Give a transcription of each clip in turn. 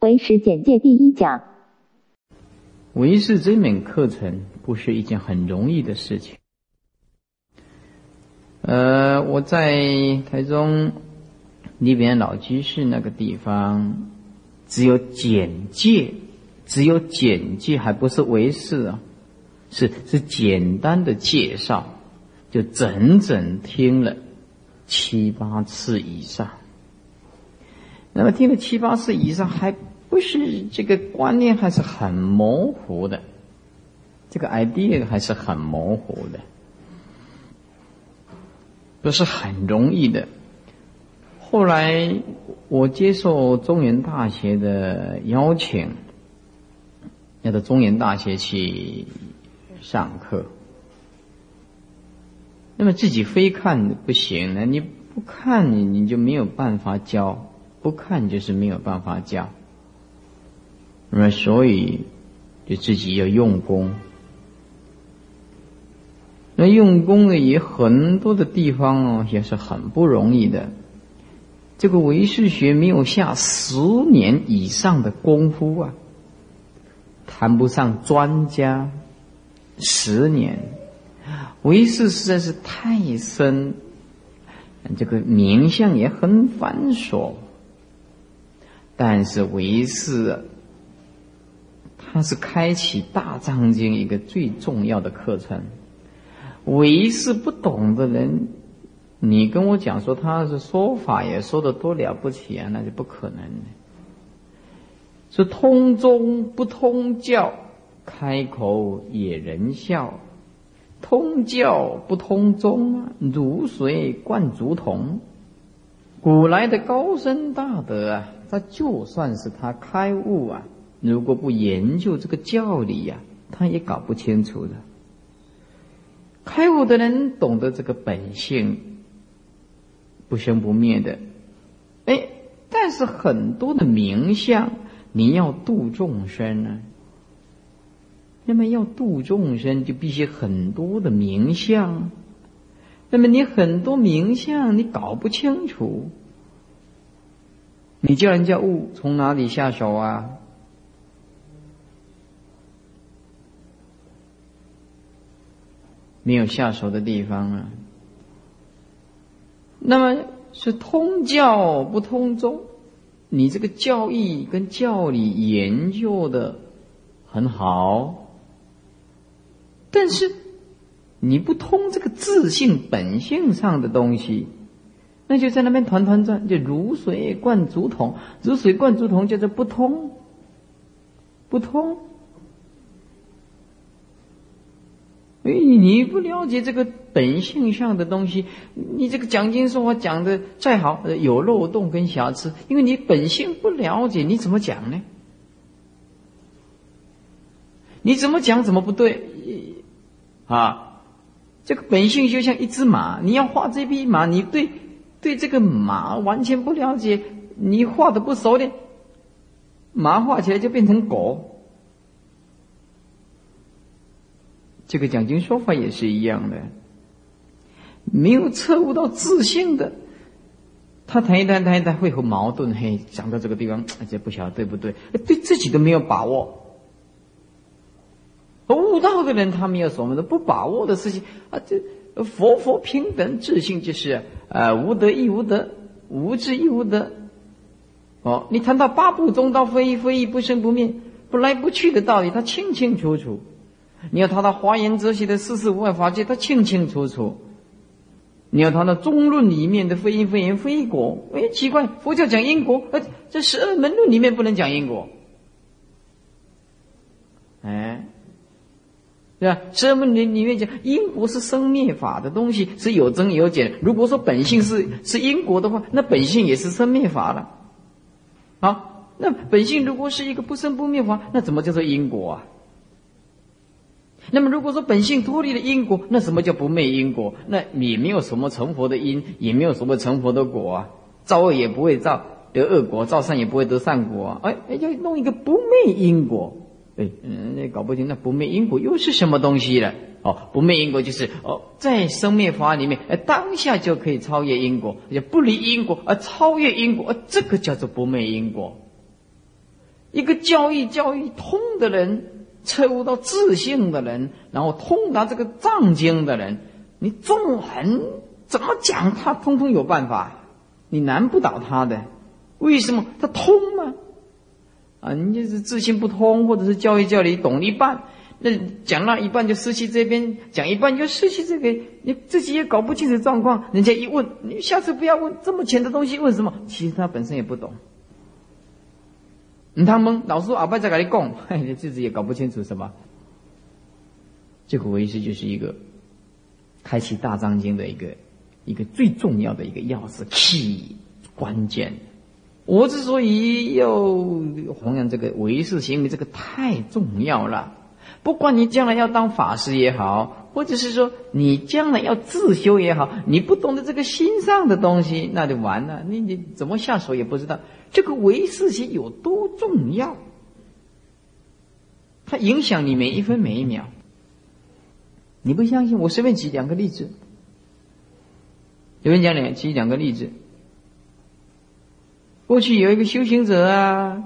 唯识简介第一讲。唯识这门课程不是一件很容易的事情。呃，我在台中里边老居士那个地方，只有简介，只有简介，还不是唯识啊，是是简单的介绍，就整整听了七八次以上。那么听了七八次以上还。不是这个观念还是很模糊的，这个 idea 还是很模糊的，不是很容易的。后来我接受中原大学的邀请，要到中原大学去上课，那么自己非看不行呢？你不看你你就没有办法教，不看就是没有办法教。那么，所以就自己要用功。那用功呢，也很多的地方哦，也是很不容易的。这个唯识学没有下十年以上的功夫啊，谈不上专家。十年，唯识实在是太深，这个名相也很繁琐。但是唯识。它是开启大藏经一个最重要的课程。唯是不懂的人，你跟我讲说他是说法也说的多了不起啊，那就不可能。是通宗不通教，开口也人笑；通教不通宗，如水灌竹筒。古来的高僧大德啊，他就算是他开悟啊。如果不研究这个教理呀，他也搞不清楚的。开悟的人懂得这个本性，不生不灭的。哎，但是很多的名相，你要度众生呢，那么要度众生，就必须很多的名相。那么你很多名相，你搞不清楚，你叫人家悟，从哪里下手啊？没有下手的地方啊。那么是通教不通宗，你这个教义跟教理研究的很好，但是你不通这个自信本性上的东西，那就在那边团团转，就如水灌竹筒，如水灌竹筒叫做不通，不通。哎，你不了解这个本性上的东西，你这个讲经说法讲的再好，有漏洞跟瑕疵，因为你本性不了解，你怎么讲呢？你怎么讲怎么不对？啊，这个本性就像一只马，你要画这匹马，你对对这个马完全不了解，你画的不熟练，马画起来就变成狗。这个讲经说法也是一样的，没有彻悟到自信的，他谈一谈谈一谈会很矛盾。嘿，讲到这个地方，这不晓得对不对？对自己都没有把握。悟道的人，他没有什么的不把握的事情啊。这佛佛平等自信就是啊，无得亦无得，无智亦无得。哦，你谈到八部中道非一非一，不生不灭，不来不去的道理，他清清楚楚。你要他的华严哲学的四事无碍法界，他清清楚楚；你要他的中论里面的非因非缘非果，哎，奇怪，佛教讲因果，呃，这十二门论里面不能讲因果，哎，对吧？十二门里里面讲因果是生灭法的东西，是有增有减。如果说本性是是因果的话，那本性也是生灭法了。好，那本性如果是一个不生不灭法，那怎么叫做因果啊？那么，如果说本性脱离了因果，那什么叫不灭因果？那也没有什么成佛的因，也没有什么成佛的果啊。造恶也不会造得恶果，造善也不会得善果啊。哎，要弄一个不灭因果，哎，嗯，那搞不清那不灭因果又是什么东西了？哦，不灭因果就是哦，在生灭法里面，哎，当下就可以超越因果，就不离因果而超越因果，这个叫做不灭因果。一个教育教育通的人，彻悟到自性的人，然后通达这个藏经的人，你纵横怎么讲，他通通有办法，你难不倒他的。为什么他通吗？啊，你就是自信不通，或者是教育教理懂一半，那讲那一半就失去这边，讲一半就失去这个，你自己也搞不清楚状况。人家一问，你下次不要问这么浅的东西，问什么？其实他本身也不懂。你他懵，老师阿伯在跟你讲，你自己也搞不清楚什么。这个唯识就是一个开启大藏经的一个一个最重要的一个钥匙起关键。我之所以要弘扬这个唯识，行为，这个太重要了。不管你将来要当法师也好，或者是说你将来要自修也好，你不懂得这个心上的东西，那就完了。你你怎么下手也不知道。这个唯识行有多重要，它影响你每一分每一秒。你不相信？我随便举两个例子。有人讲两举两个例子。过去有一个修行者啊，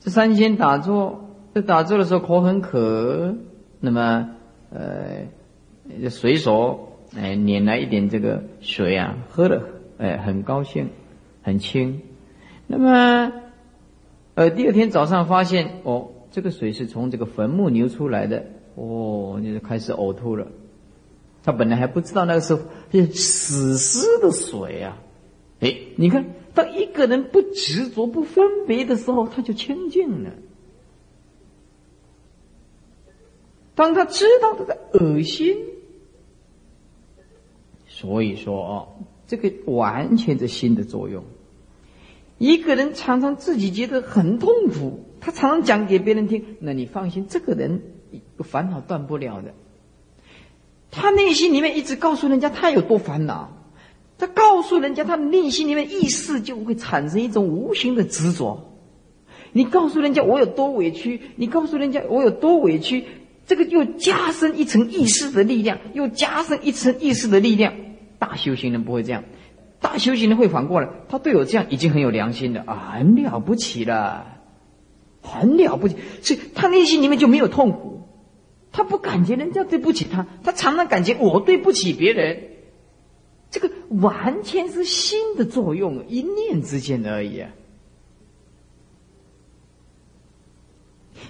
这三天打坐，在打坐的时候口很渴，那么呃，随手哎捻来一点这个水啊，喝了哎很高兴，很清。那么呃第二天早上发现哦，这个水是从这个坟墓流出来的，哦，你就开始呕吐了。他本来还不知道那个是是死尸的水啊。哎，你看，当一个人不执着、不分别的时候，他就清净了。当他知道他在恶心，所以说哦，这个完全是心的作用。一个人常常自己觉得很痛苦，他常常讲给别人听，那你放心，这个人烦恼断不了的。他内心里面一直告诉人家他有多烦恼。他告诉人家，他内心里面意识就会产生一种无形的执着。你告诉人家我有多委屈，你告诉人家我有多委屈，这个又加深一层意识的力量，又加深一层意识的力量。大修行人不会这样，大修行人会反过来，他对我这样已经很有良心了啊，很了不起了，很了不起。所以他内心里面就没有痛苦，他不感觉人家对不起他，他常常感觉我对不起别人。这个完全是心的作用，一念之间而已啊。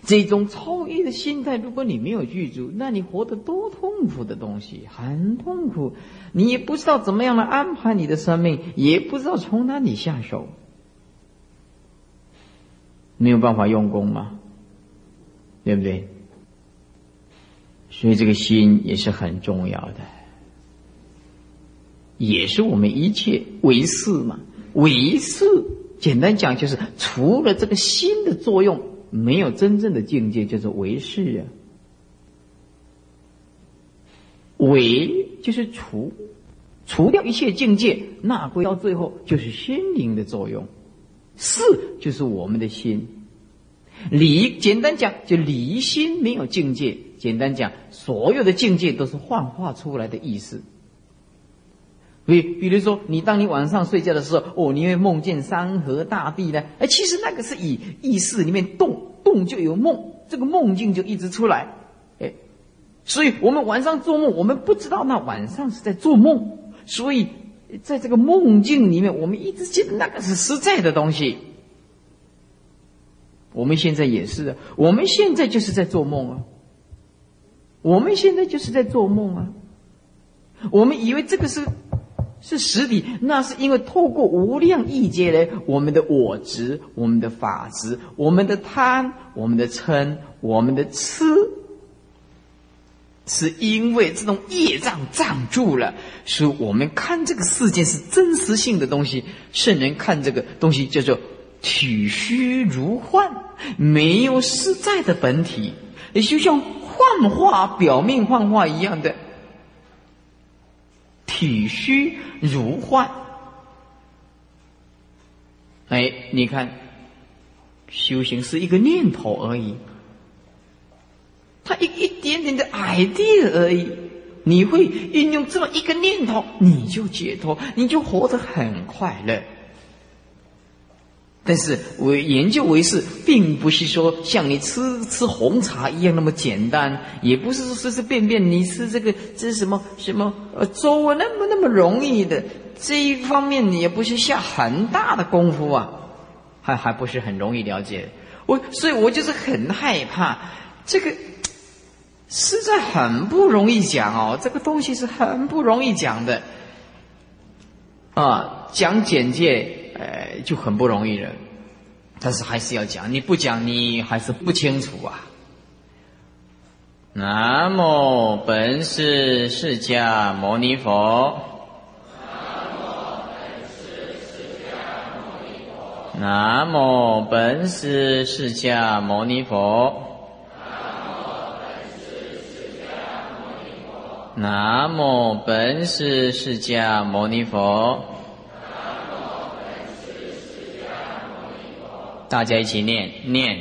这种超越的心态，如果你没有记住，那你活得多痛苦的东西，很痛苦。你也不知道怎么样来安排你的生命，也不知道从哪里下手，没有办法用功嘛，对不对？所以这个心也是很重要的。也是我们一切唯识嘛，唯识简单讲就是除了这个心的作用，没有真正的境界，叫做唯是啊。唯就是除，除掉一切境界，那归到最后就是心灵的作用。是就是我们的心，离简单讲就离心没有境界。简单讲，所有的境界都是幻化出来的意思。比比如说，你当你晚上睡觉的时候，哦，你会梦见山河大地呢？哎，其实那个是以意识里面动动就有梦，这个梦境就一直出来。哎，所以我们晚上做梦，我们不知道那晚上是在做梦，所以在这个梦境里面，我们一直觉得那个是实在的东西。我们现在也是，我们现在就是在做梦啊，我们现在就是在做梦啊，我们以为这个是。是实体，那是因为透过无量意界呢，我们的我执、我们的法执、我们的贪、我们的嗔、我们的痴，是因为这种业障障住了，所以我们看这个世界是真实性的东西。圣人看这个东西叫做体虚如幻，没有实在的本体，也就像幻化、表面幻化一样的。体虚如幻，哎，你看，修行是一个念头而已，他一一点点的 idea 而已，你会运用这么一个念头，你就解脱，你就活得很快乐。但是我研究为是，并不是说像你吃吃红茶一样那么简单，也不是说随随便便你吃这个这是什么什么呃粥啊那么那么容易的。这一方面你也不是下很大的功夫啊，还还不是很容易了解。我所以，我就是很害怕这个，实在很不容易讲哦。这个东西是很不容易讲的啊，讲简介，呃，就很不容易了。但是还是要讲，你不讲，你还是不清楚啊。南无本师释迦牟尼佛南无本师释迦牟尼佛。南无本师释迦牟尼佛。南无本师释迦牟尼佛。大家一起念念。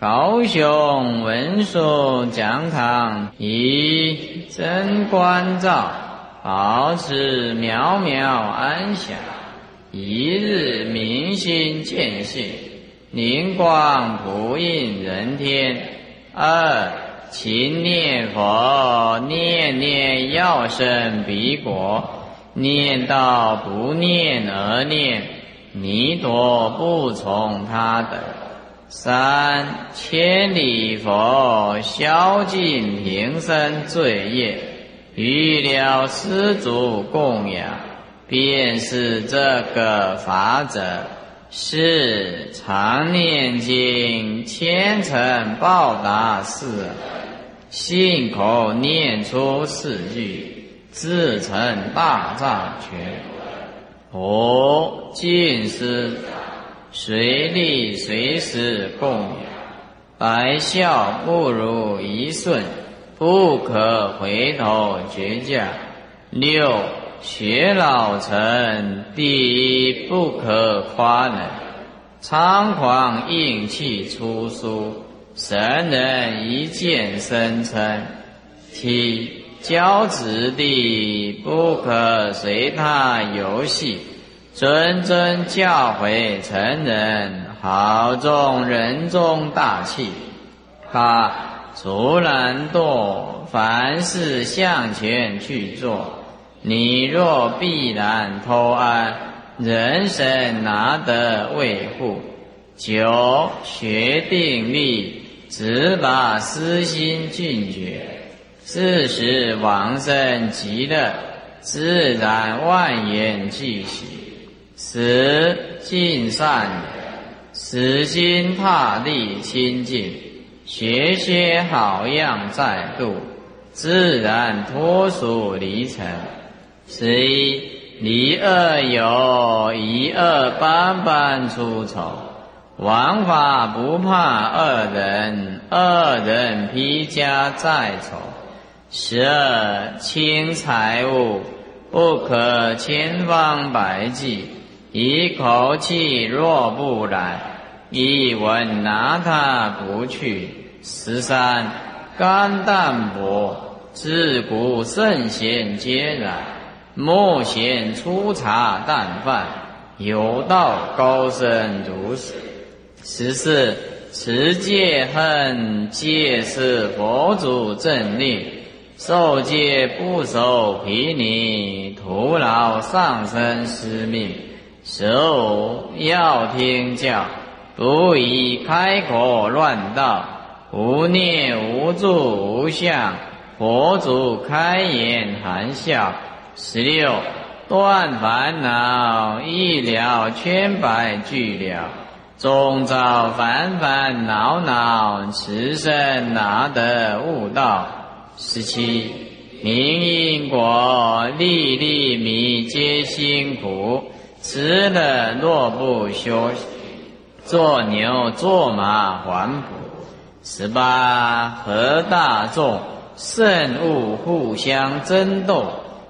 高雄文殊讲堂以真观照，保持渺渺安详。一日明心见性，灵光不应人天。二勤念佛，念念要生彼国；念到不念而念，弥陀不从他等。三千里佛，消尽平生罪业，与了施主供养。便是这个法者，是常念经，虔诚报答事，信口念出四句，自成大藏权。佛尽思，随力随时供养，百孝不如一瞬，不可回头绝驾。六。学老成，第一不可夸能，猖狂硬气出书，神人一见生嗔。七教子弟不可随他游戏，谆谆教诲成人，好重人中大器。八除懒惰，凡事向前去做。你若必然偷安，人生拿得维护？九学定力，只把私心尽绝，自使往生极乐，自然万缘俱喜。十尽善，死心塌地清净，学些好样再度，自然脱俗离尘。十一离恶有，一恶般般出丑，王法不怕恶人，恶人披家再丑。十二轻财物，不可千方百计，一口气若不染，一吻拿他不去。十三肝淡薄，自古圣贤皆然。莫嫌粗茶淡饭，有道高僧如此。十四持戒恨，戒是佛祖正令；受戒不守毗尼，徒劳上身失命。十五要听教，不宜开口乱道。无念无住无相，佛祖开言含笑。十六断烦恼，一了千百俱了，终造烦烦恼恼，此生哪得悟道？十七明因果，粒粒米皆辛苦，吃了若不休息，做牛做马还补。十八和大众，圣物互相争斗。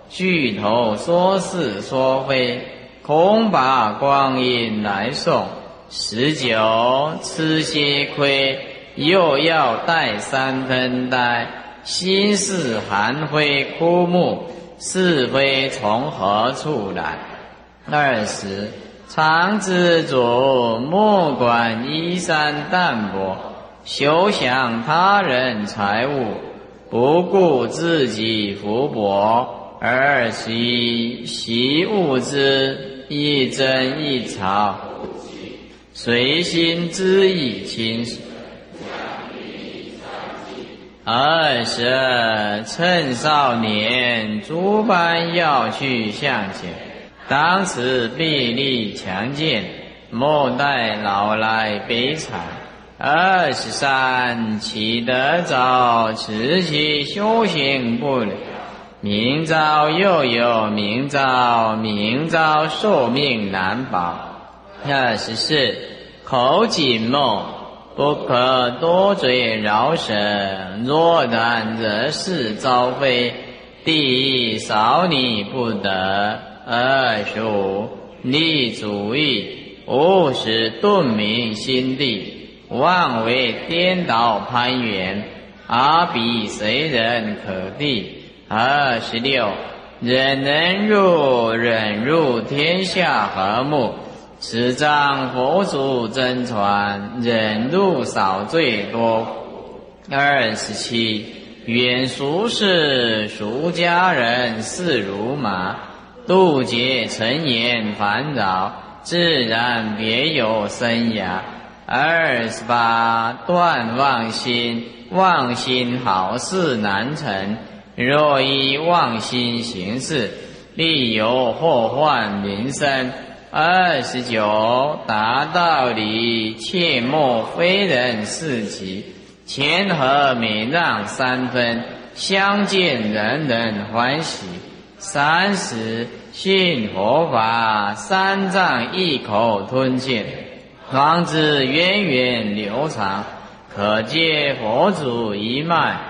巨头说是说非，恐把光阴来送。十九吃些亏，又要带三分呆。心事寒灰枯木，是非从何处来？二十常知足，莫管衣衫淡薄，休想他人财物，不顾自己福薄，而习习物之，一真一吵，随心之意轻。二十，趁少年，诸般要去向前，当此臂力强健，莫待老来悲惨。二十三，起得早，持其修行不了，明朝又有明朝，明朝寿命难保。二十四，口紧梦。不可多嘴饶舌，若然惹事遭非，第一少你不得。二十五立主意，勿使顿明心地，妄为颠倒攀援，阿彼谁人可敌？二十六忍能入，忍入天下和睦。此章佛祖真传，忍辱少罪多。二十七，远俗世，俗家人似如麻，渡劫尘言烦扰，自然别有生涯。二十八，断妄心，妄心好事难成，若依妄心行事，必有祸患临身。二十九，达道理，切莫非人事己，谦和美让三分，相见人人欢喜。三十，信佛法，三藏一口吞尽，方知源远流长，可借佛祖一脉，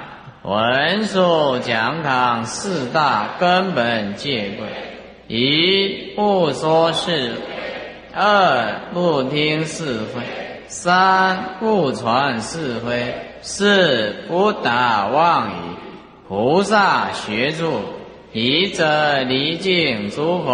闻说讲堂四大根本戒规。一不说是二不听是非，三不传是非，四不打妄语。菩萨学住，一则离境诸佛，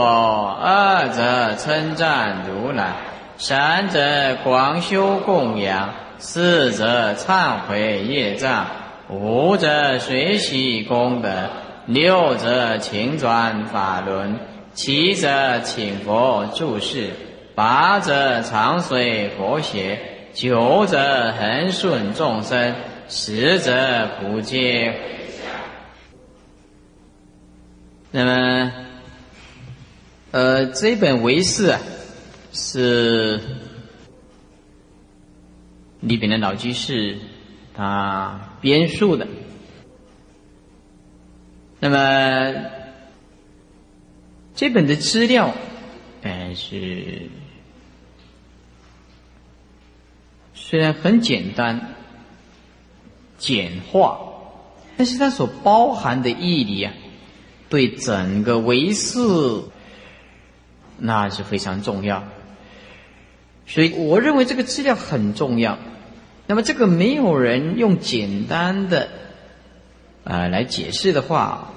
二则称赞如来，三则广修供养，四则忏悔业障，五则随喜功德，六则勤转法轮。七者请佛注释，八者长随佛学，九者恒顺众生，十者普皆。那么，呃，这本为释啊，是里边的老居士他编述的。那么。这本的资料，哎，是虽然很简单、简化，但是它所包含的义理啊，对整个唯识那是非常重要。所以我认为这个资料很重要。那么这个没有人用简单的啊来解释的话。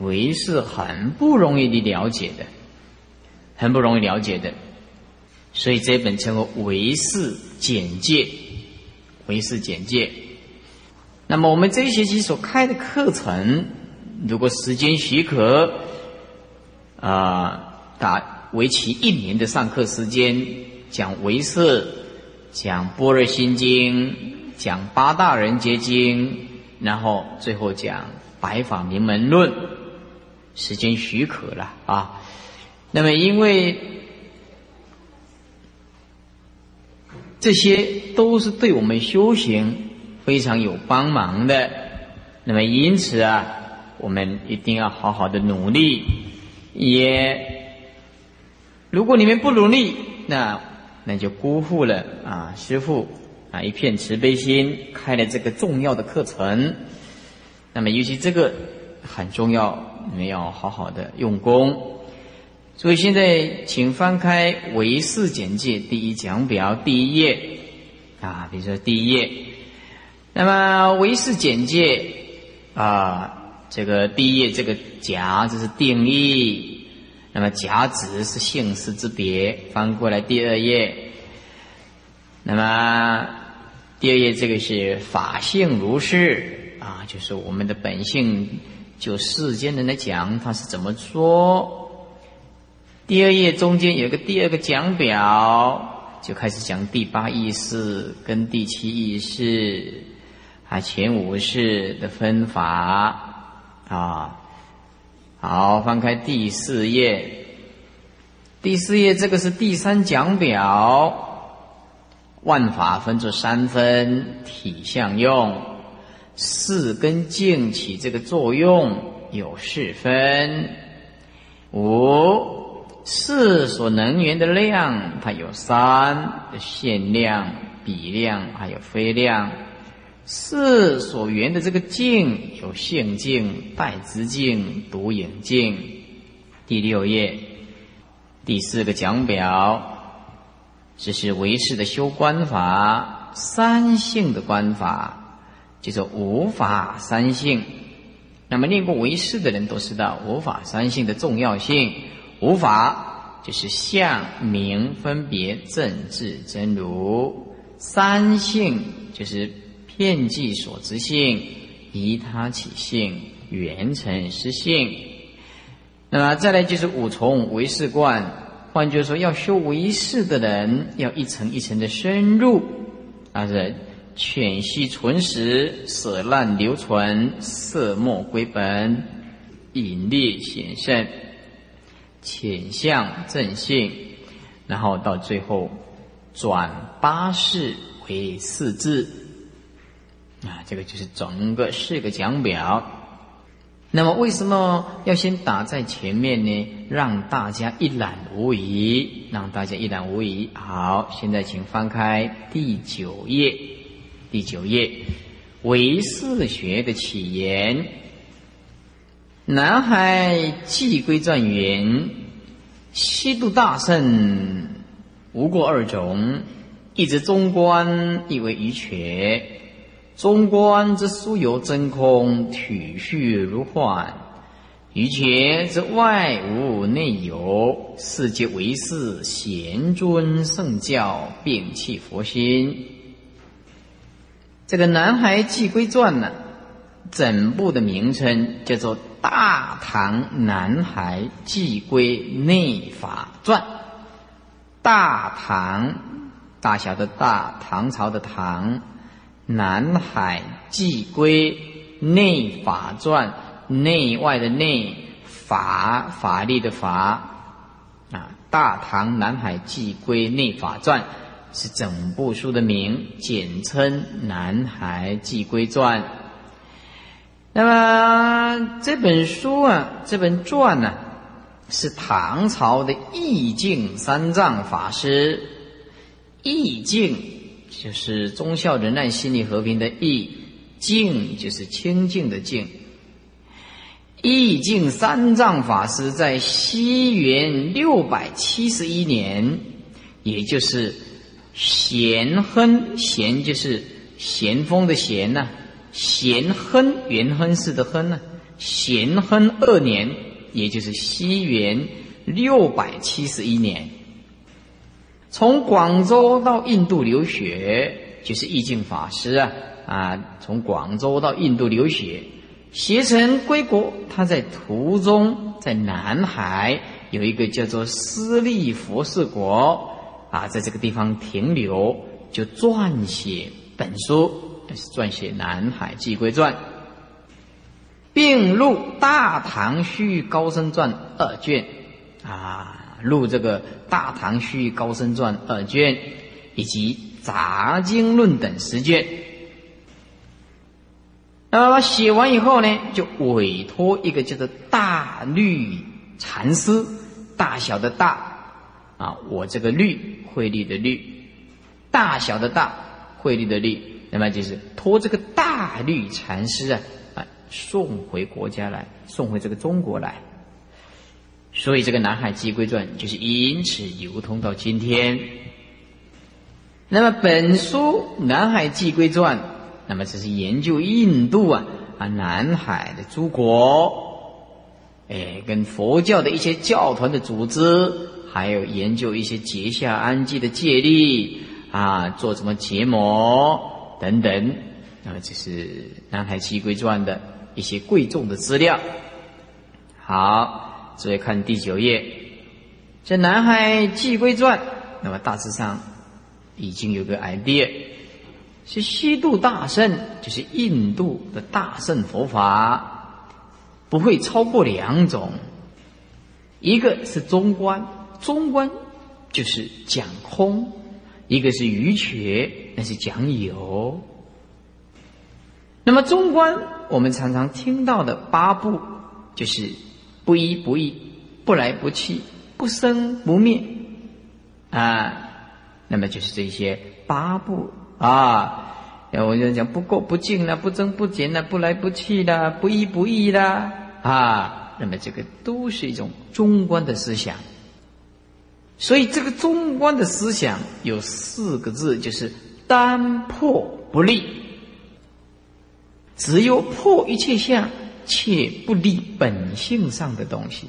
唯是很不容易的了解的，很不容易了解的，所以这本称为《唯识简介》。唯识简介。那么我们这一学期所开的课程，如果时间许可，啊，打为期一年的上课时间，讲唯识，讲般若心经，讲八大人结经，然后最后讲白法名门论。时间许可了啊，那么因为这些都是对我们修行非常有帮忙的，那么因此啊，我们一定要好好的努力。也如果你们不努力，那那就辜负了啊师父啊一片慈悲心开了这个重要的课程。那么尤其这个很重要。你们要好好的用功，所以现在请翻开《唯识简介》第一讲表第一页啊，比如说第一页，那么《唯识简介》啊，这个第一页这个甲这是定义，那么甲子是姓氏之别，翻过来第二页。那么第二页这个是法性如是啊，就是我们的本性，就世间人来讲，他是怎么说？第二页中间有个第二个讲表，就开始讲第八意识跟第七意识啊，前五识的分法啊。好，翻开第四页。第四页这个是第三讲表，万法分作三分：体相用、四跟境起这个作用有四分。五四所能源的量，它有三：限量、比量，还有非量。四所缘的这个境有性境、代之境、独影境。第六页第四个讲表，这是唯识的修观法，三性的观法，叫做无法三性。那么念过唯识的人都知道无法三性的重要性。无法就是相、名、分别、正、智、真、如；三性就是。遍计所知性，依他起性，缘成实性。那么再来就是五重为识观。换句话说，要修为识的人，要一层一层的深入，啊是犬息存实，舍烂留存，色墨归本，隐劣显圣，浅相正性，然后到最后转八世为四字。啊，这个就是整个四个讲表。那么为什么要先打在前面呢？让大家一览无遗，让大家一览无遗。好，现在请翻开第九页。第九页，唯识学的起源。南海寄归传云：西渡大圣无过二种，一直中观，一为愚瘸。中观之殊有真空，体虚如幻；于觉之外无内有，世界为是贤尊圣教，摒弃佛心。这个《南海寄归传》呢，整部的名称叫做《大唐南海寄归内法传》。大唐，大小的大，唐朝的唐。南海寄归内法传，内外的内法法律的法啊，大唐南海寄归内法传是整部书的名，简称南海寄归传。那么这本书啊，这本传呢，是唐朝的义净三藏法师义净。就是忠孝仁爱心理和平的义，净就是清净的净。义净三藏法师在西元六百七十一年，也就是咸亨，咸就是咸丰的咸呐，咸亨元亨氏的亨呢，咸亨二年，也就是西元六百七十一年。从广州到印度留学，就是义净法师啊啊！从广州到印度留学，携程归国。他在途中，在南海有一个叫做私立佛士国啊，在这个地方停留，就撰写本书，撰写《南海寄归传》，并入《大唐虚高僧传》二卷啊。录这个《大唐虚高僧传》二卷，以及《杂经论》等十卷。那么写完以后呢，就委托一个叫做大律禅师，大小的大啊，我这个律慧律的律，大小的大慧律的律，那么就是托这个大律禅师啊啊送回国家来，送回这个中国来。所以这个《南海寄归传》就是因此流通到今天。那么本书《南海寄归传》，那么这是研究印度啊啊南海的诸国哎，跟佛教的一些教团的组织，还有研究一些结下安寂的戒律啊，做什么结魔等等，那么，这是《南海七规传》的一些贵重的资料。好，注意看第九页，这《南海七规传》，那么大致上已经有个 idea，是西渡大圣，就是印度的大圣佛法。不会超过两种，一个是中观，中观就是讲空；一个是余缺，那是讲有。那么中观，我们常常听到的八部，就是不依不异、不来不去、不生不灭啊。那么就是这些八部啊，我就讲不过不净了，不增不减了，不来不去的，不依不依的。啊，那么这个都是一种中观的思想，所以这个中观的思想有四个字，就是单破不立，只有破一切相，切不离本性上的东西。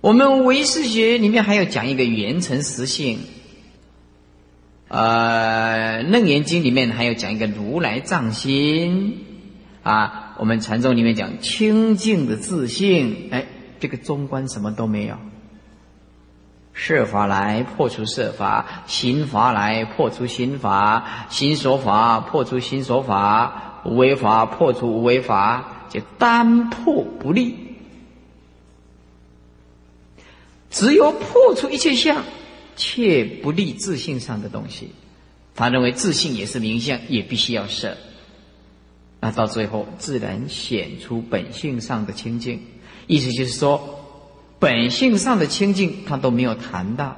我们唯识学里面还要讲一个圆成实性，呃，《楞严经》里面还要讲一个如来藏心，啊。我们禅宗里面讲清净的自信，哎，这个中观什么都没有。设法来破除设法，心法来破除心法，心所法破除心所法，无为法破除无为法，就单破不立。只有破除一切相，却不立自信上的东西。他认为自信也是名相，也必须要设。那到最后，自然显出本性上的清净。意思就是说，本性上的清净，他都没有谈到，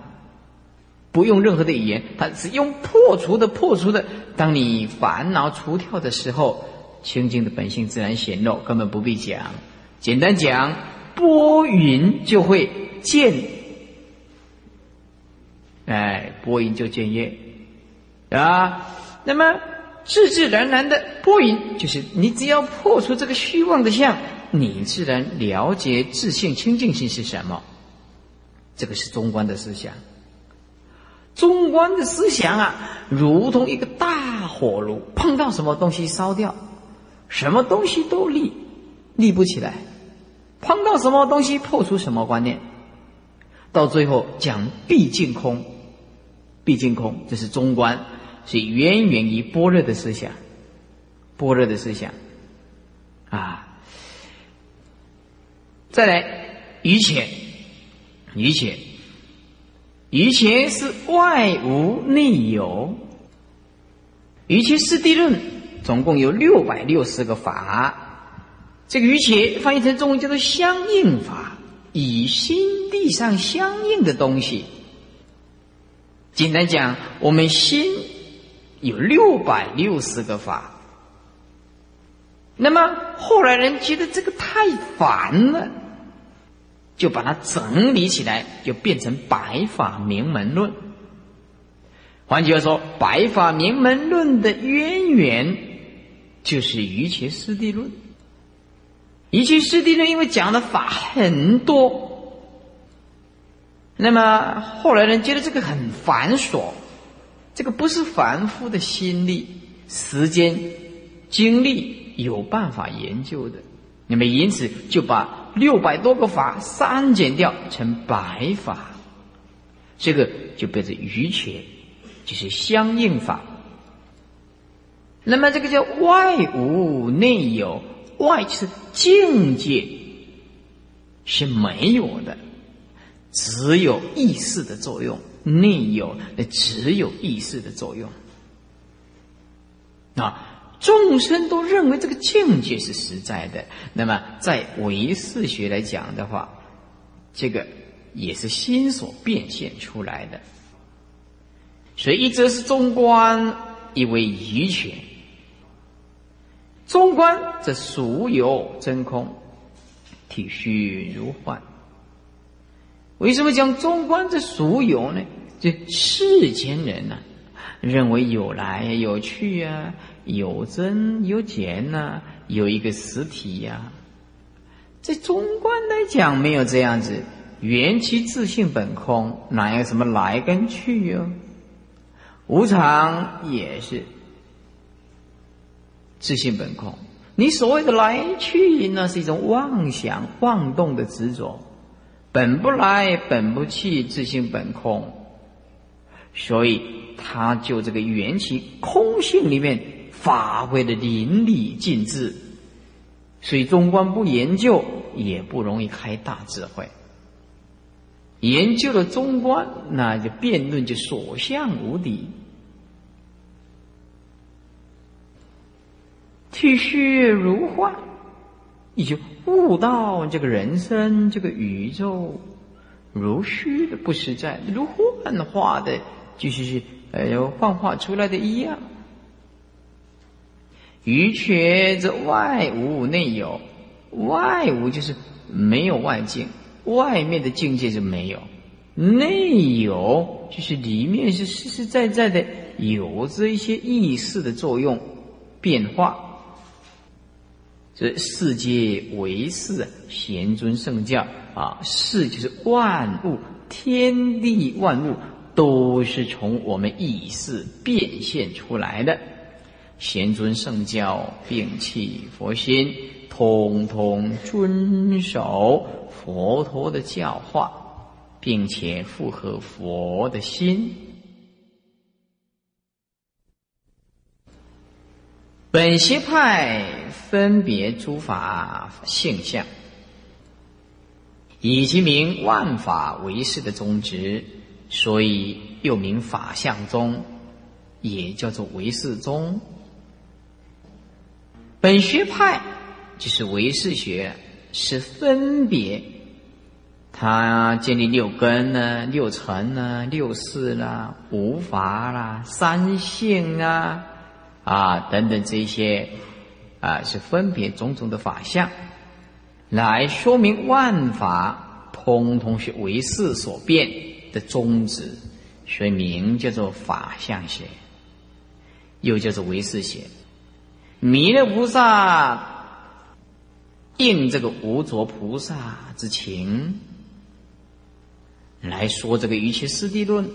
不用任何的语言，他是用破除的破除的。当你烦恼除掉的时候，清净的本性自然显露，根本不必讲。简单讲，拨云就会见，哎，拨云就见月啊。那么。自自然然的波云，就是你只要破除这个虚妄的相，你自然了解自性清净性是什么。这个是中观的思想。中观的思想啊，如同一个大火炉，碰到什么东西烧掉，什么东西都立立不起来。碰到什么东西破除什么观念，到最后讲毕竟空，毕竟空，这是中观。是源源于般若的思想，般若的思想，啊，再来于前，于前，于前是外无内有，于前四谛论总共有六百六十个法，这个于前翻译成中文叫做相应法，以心地上相应的东西，简单讲，我们心。有六百六十个法，那么后来人觉得这个太烦了，就把它整理起来，就变成《白法明门论》。换句话说，《白法明门论》的渊源就是《瑜伽师地论》。《瑜伽师地论》因为讲的法很多，那么后来人觉得这个很繁琐。这个不是凡夫的心力、时间、精力有办法研究的，那么因此就把六百多个法删减掉成白法，这个就变成愚缺，就是相应法。那么这个叫外无内有，外是境界是没有的，只有意识的作用。内有，那只有意识的作用。啊，众生都认为这个境界是实在的。那么，在唯识学来讲的话，这个也是心所变现出来的。所以，一则是中观，一为愚权。中观则俗有真空，体虚如幻。为什么讲中观这俗有呢？这世间人呢，认为有来有去啊，有增有减呐，有一个实体呀，在中观来讲，没有这样子，缘起自性本空，哪有什么来跟去哟？无常也是自性本空。你所谓的来去，那是一种妄想、妄动的执着，本不来，本不去，自性本空。所以，他就这个缘起空性里面发挥的淋漓尽致。所以，中观不研究，也不容易开大智慧。研究了中观，那就辩论就所向无敌。体虚如幻，你就悟到这个人生、这个宇宙如虚的不实在，如幻化的，就是是呃幻化出来的一样。余缺则外无内有，外无就是没有外境，外面的境界是没有；内有就是里面是实实在在的有着一些意识的作用变化。这世界为是贤尊圣教啊，世就是万物，天地万物都是从我们意识变现出来的。贤尊圣教摒弃佛心，通通遵守佛陀的教化，并且符合佛的心。本邪派分别诸法性相，以其名万法唯识的宗旨，所以又名法相宗，也叫做唯识宗。本学派就是唯识学，是分别，它建立六根呢、六尘呢、六识啦、无法啦、三性啊。啊，等等这些，啊，是分别种种的法相，来说明万法通通是为事所变的宗旨，所以名叫做法相学，又叫做唯识学。弥勒菩萨应这个无着菩萨之情来说这个一切四谛论，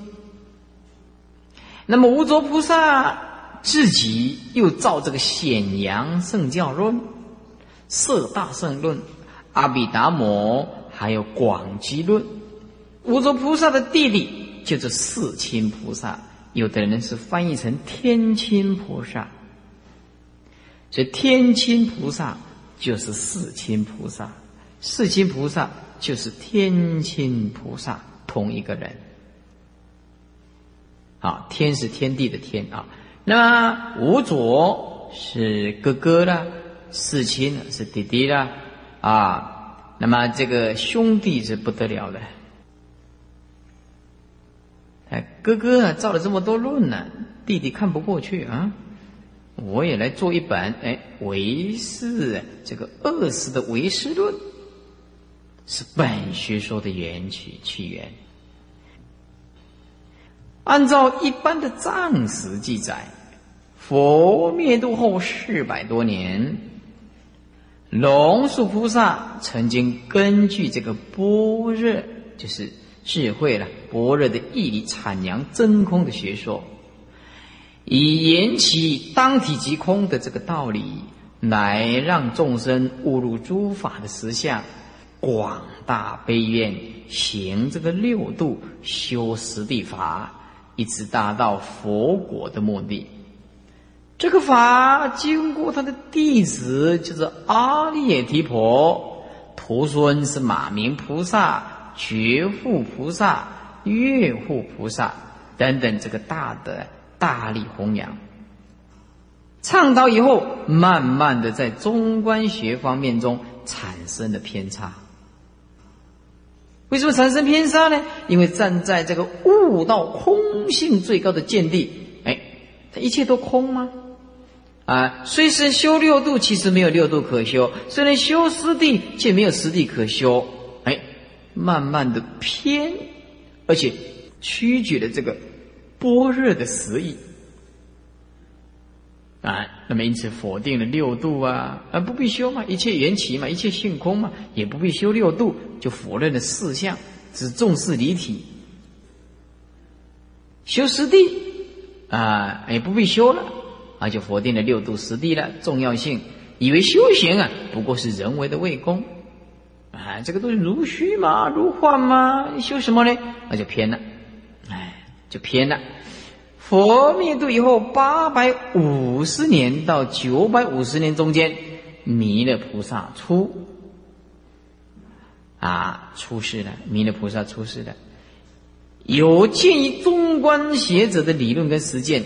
那么无着菩萨。自己又造这个显阳圣教论、色大圣论、阿毗达摩，还有广基论。无着菩萨的弟弟就是四亲菩萨，有的人是翻译成天亲菩萨。这天亲菩萨就是四亲菩萨，四亲菩萨就是天亲菩萨，同一个人。啊，天是天地的天啊。那么吴左是哥哥啦，四亲是弟弟啦，啊，那么这个兄弟是不得了的。哎，哥哥啊，造了这么多论呢，弟弟看不过去啊，我也来做一本哎唯识这个二识的唯识论，是本学说的缘起起源。按照一般的藏史记载。佛灭度后四百多年，龙树菩萨曾经根据这个般若，就是智慧了般若的义理阐扬真空的学说，以言其当体即空的这个道理，来让众生悟入诸法的实相，广大悲愿，行这个六度，修十地法，一直达到佛果的目的。这个法经过他的弟子，就是阿列提婆，徒孙是马明菩萨、觉护菩萨、月护菩萨等等，这个大的大力弘扬，倡导以后，慢慢的在中观学方面中产生了偏差。为什么产生偏差呢？因为站在这个悟道空性最高的见地，哎，它一切都空吗？啊，虽是修六度，其实没有六度可修；虽然修师地，却没有师地可修。哎，慢慢的偏，而且曲解了这个般若的实意。啊，那么因此否定了六度啊，啊不必修嘛，一切缘起嘛，一切性空嘛，也不必修六度，就否认了四相，只重视离体。修实地啊，也不必修了，啊就否定了六度实地了重要性，以为修行啊不过是人为的为功，啊这个都是如虚嘛，如幻嘛，修什么呢？那就偏了，就偏了。佛灭度以后八百五十年到九百五十年中间，弥勒菩萨出啊出世了。弥勒菩萨出世了，有鉴于中观学者的理论跟实践，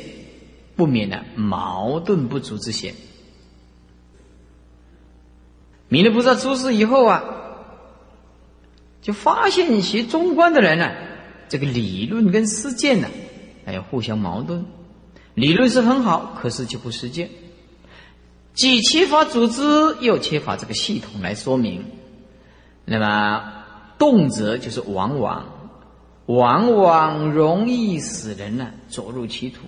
不免了矛盾不足之嫌。弥勒菩萨出世以后啊，就发现学中观的人呢，这个理论跟实践呢。还有互相矛盾，理论是很好，可是就不实践，既缺乏组织，又缺乏这个系统来说明。那么动辄就是往往，往往容易使人呢走入歧途，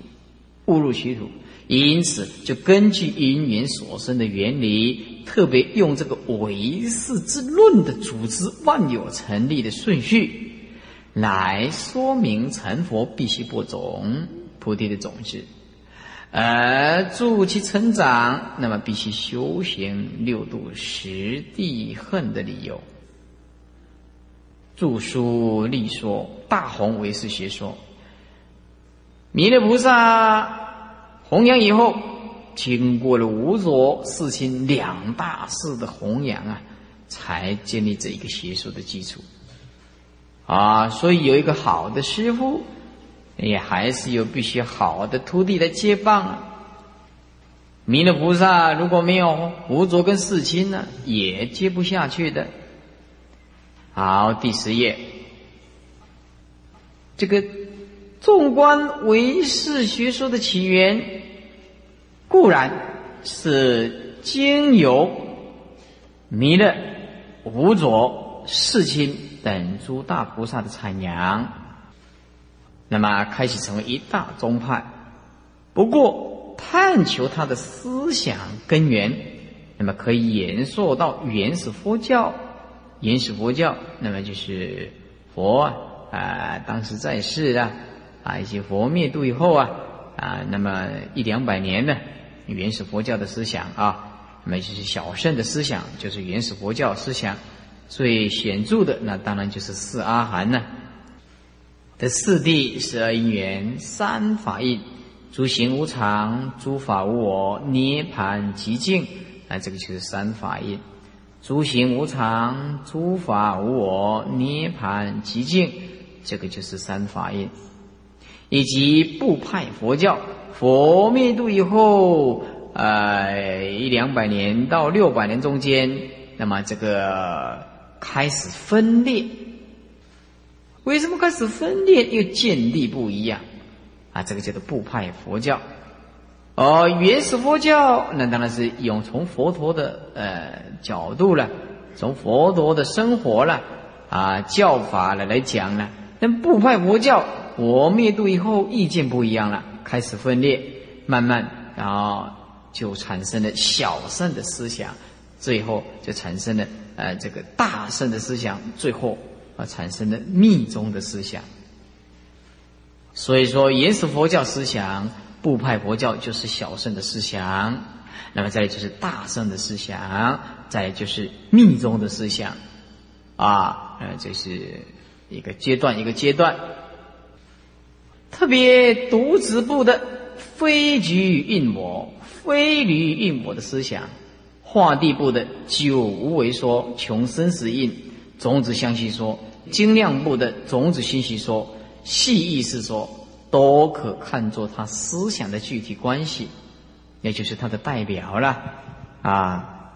误入歧途。因此，就根据因缘所生的原理，特别用这个唯识之论的组织万有成立的顺序。来说明成佛必须播种菩提的种子，而助其成长，那么必须修行六度十地恨的理由。著书立说大弘唯识学说，弥勒菩萨弘扬以后，经过了五左四亲两大世的弘扬啊，才建立这一个学说的基础。啊，所以有一个好的师傅，也还是有必须好的徒弟来接棒。弥勒菩萨如果没有五浊跟四亲呢，也接不下去的。好，第十页，这个纵观唯识学说的起源，固然是经由弥勒、五浊、四亲。等诸大菩萨的阐扬，那么开始成为一大宗派。不过，探求他的思想根源，那么可以延溯到原始佛教。原始佛教，那么就是佛啊，当时在世啊啊，一些佛灭度以后啊啊，那么一两百年呢原始佛教的思想啊，那么就是小圣的思想，就是原始佛教思想。最显著的，那当然就是四阿含呢。的四谛、十二因缘、三法印、诸行无常、诸法无我、涅盘极静，啊，这个就是三法印。诸行无常、诸法无我、涅盘极静，这个就是三法印。以及部派佛教，佛灭度以后，呃，一两百年到六百年中间，那么这个。开始分裂，为什么开始分裂？又建立不一样啊！这个叫做部派佛教。哦，原始佛教那当然是用从佛陀的呃角度了，从佛陀的生活了啊教法了来讲呢。那部派佛教我灭度以后意见不一样了，开始分裂，慢慢然后就产生了小圣的思想，最后就产生了。呃，这个大圣的思想，最后啊产生了密宗的思想。所以说，原始佛教思想、部派佛教就是小圣的思想，那么再就是大圣的思想，再就是密宗的思想，啊，呃，这是一个阶段一个阶段。特别独子部的非局印魔、非离印魔的思想。化地部的九无为说、穷生死印、种子相续说、精量部的种子信息说、细意识说，都可看作他思想的具体关系，也就是他的代表了啊。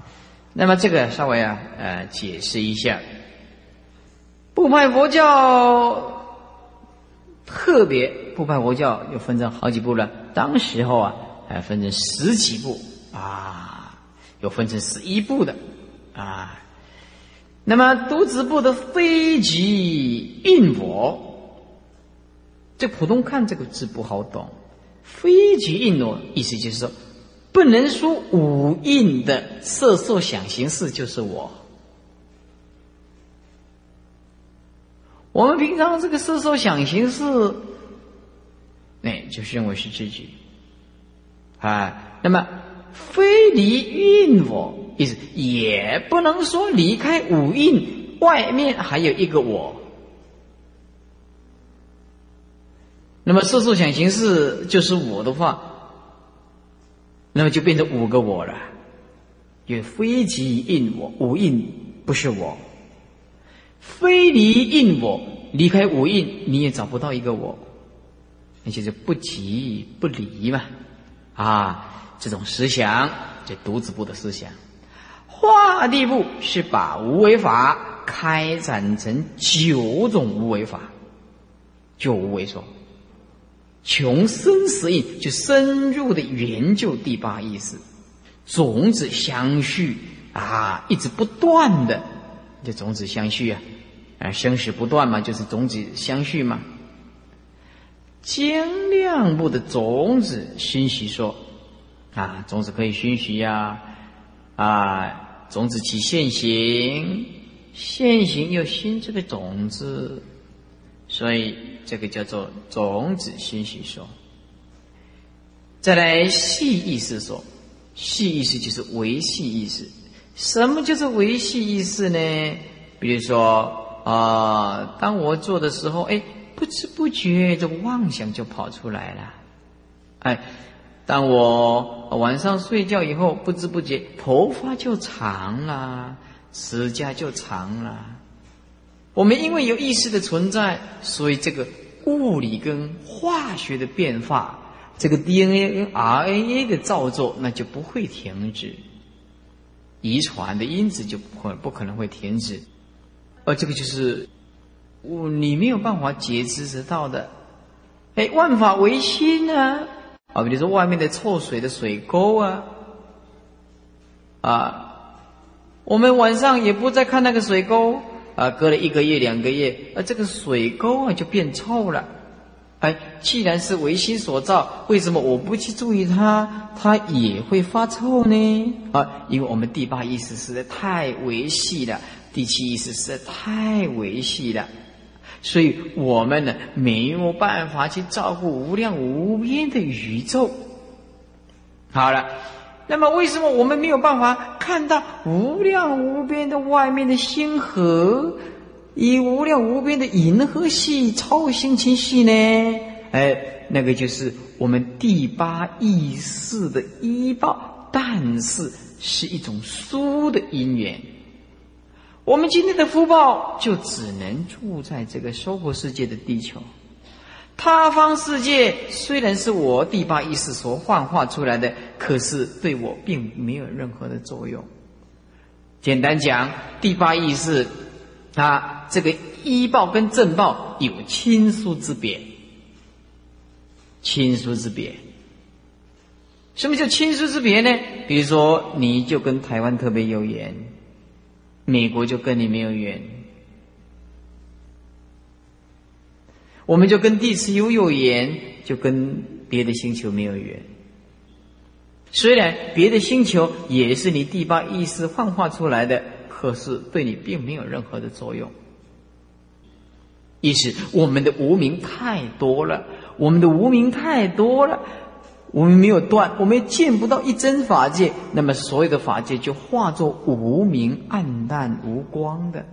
那么这个稍微啊呃解释一下，部派佛教特别部派佛教又分成好几部了，当时候啊还分成十几部啊。又分成十一部的啊，那么独子部的非即印我，这普通看这个字不好懂，非即印我意思就是说，不能说五蕴的色受想行识就是我。我们平常这个色受想行识，哎，就是认为是自己啊。那么非离蕴我，意思也不能说离开五蕴，外面还有一个我。那么色受想行识就是我的话，那么就变成五个我了。也非即应我，五印不是我。非离应我，离开五印你也找不到一个我，那就是不即不离嘛。啊，这种思想，这独子部的思想，化地部是把无为法开展成九种无为法，就无为说。穷生死印，就深入的研究第八意识，种子相续啊，一直不断的，这种子相续啊，啊，生死不断嘛，就是种子相续嘛。将量部的种子熏习说，啊，种子可以熏习呀，啊，种子起现行，现行又熏这个种子，所以。这个叫做种子熏习说。再来细意识说，细意识就是维系意识。什么叫做维系意识呢？比如说啊，当我做的时候，哎，不知不觉这妄想就跑出来了。哎，当我晚上睡觉以后，不知不觉头发就长了，指甲就长了。我们因为有意识的存在，所以这个物理跟化学的变化，这个 DNA 跟 RNA 的造作，那就不会停止。遗传的因子就不可不可能会停止，而这个就是我你没有办法解知得到的。哎，万法唯心啊！啊，比如说外面的臭水的水沟啊，啊，我们晚上也不再看那个水沟。啊，隔了一个月、两个月，啊，这个水沟啊就变臭了。哎，既然是唯心所造，为什么我不去注意它，它也会发臭呢？啊，因为我们第八意识实在太维系了，第七意识实在太维系了，所以我们呢没有办法去照顾无量无边的宇宙。好了。那么，为什么我们没有办法看到无量无边的外面的星河，以无量无边的银河系、超星星系呢？哎，那个就是我们第八意识的依报，但是是一种殊的因缘。我们今天的福报就只能住在这个娑婆世界的地球。他方世界虽然是我第八意识所幻化出来的，可是对我并没有任何的作用。简单讲，第八意识，它这个医报跟正报有亲疏之别。亲疏之别，什么叫亲疏之别呢？比如说，你就跟台湾特别有缘，美国就跟你没有缘。我们就跟地磁有有缘，就跟别的星球没有缘。虽然别的星球也是你第八意识幻化出来的，可是对你并没有任何的作用。意思，我们的无名太多了，我们的无名太多了，我们没有断，我们也见不到一真法界，那么所有的法界就化作无名，暗淡无光的。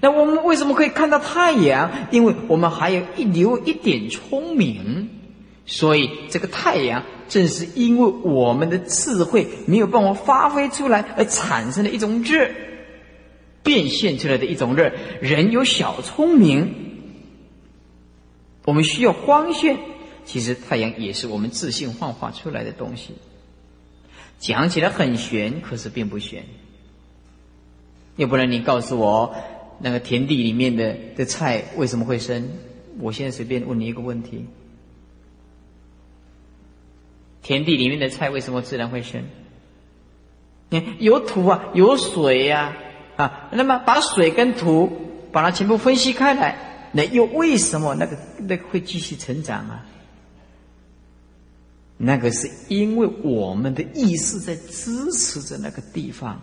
那我们为什么可以看到太阳？因为我们还有一留一点聪明，所以这个太阳正是因为我们的智慧没有办法发挥出来而产生的一种热，变现出来的一种热。人有小聪明，我们需要光线。其实太阳也是我们自信幻化出来的东西。讲起来很玄，可是并不玄。要不然你告诉我。那个田地里面的的菜为什么会生？我现在随便问你一个问题：田地里面的菜为什么自然会生？你有土啊，有水呀，啊，那么把水跟土把它全部分析开来，那又为什么那个那个会继续成长啊？那个是因为我们的意识在支持着那个地方，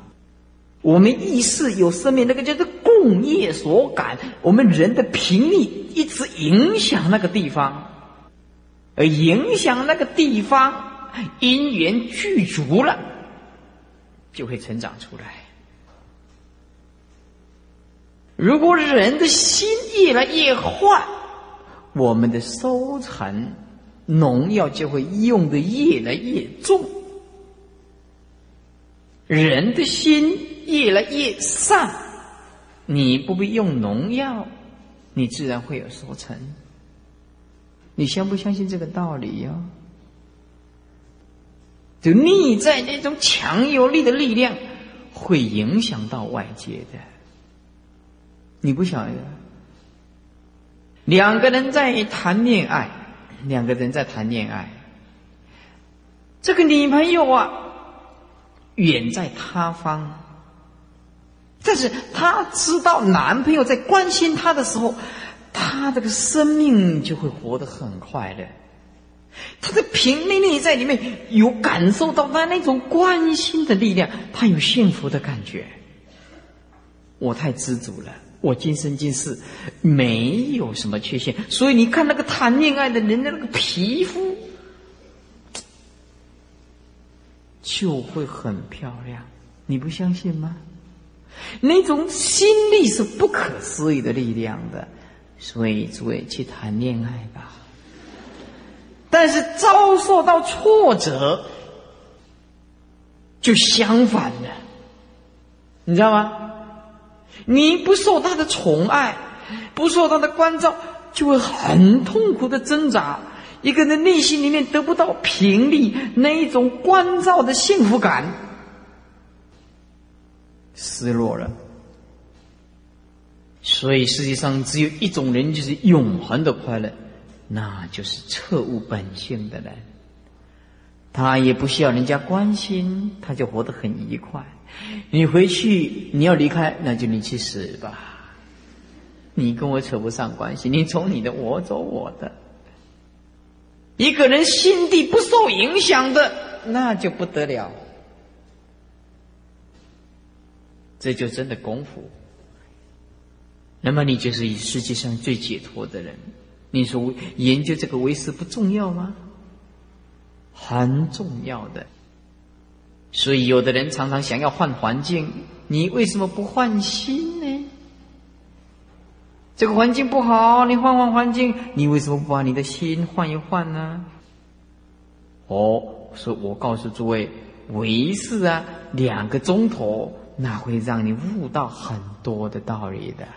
我们意识有生命，那个叫做共业所感，我们人的频率一直影响那个地方，而影响那个地方，因缘具足了，就会成长出来。如果人的心越来越坏，我们的收成农药就会用的越来越重。人的心越来越善，你不必用农药，你自然会有收成。你相不相信这个道理呀？就内在那种强有力的力量，会影响到外界的。你不晓得，两个人在谈恋爱，两个人在谈恋爱，这个女朋友啊，远在他方，但是她知道男朋友在关心她的时候，她这个生命就会活得很快乐，她的平内内在里面有感受到他那种关心的力量，她有幸福的感觉，我太知足了。我今生今世没有什么缺陷，所以你看那个谈恋爱的人的那个皮肤就会很漂亮，你不相信吗？那种心力是不可思议的力量的，所以诸位去谈恋爱吧。但是遭受到挫折，就相反了，你知道吗？你不受他的宠爱，不受他的关照，就会很痛苦的挣扎。一个人内心里面得不到平利，那一种关照的幸福感，失落了。所以世界上只有一种人，就是永恒的快乐，那就是彻悟本性的人。他也不需要人家关心，他就活得很愉快。你回去，你要离开，那就你去死吧。你跟我扯不上关系，你走你的，我走我的。一个人心地不受影响的，那就不得了。这就真的功夫。那么你就是世界上最解脱的人。你说研究这个为师不重要吗？很重要的。所以，有的人常常想要换环境，你为什么不换心呢？这个环境不好，你换换环境，你为什么不把你的心换一换呢？哦，所以我告诉诸位，为师啊，两个钟头，那会让你悟到很多的道理的。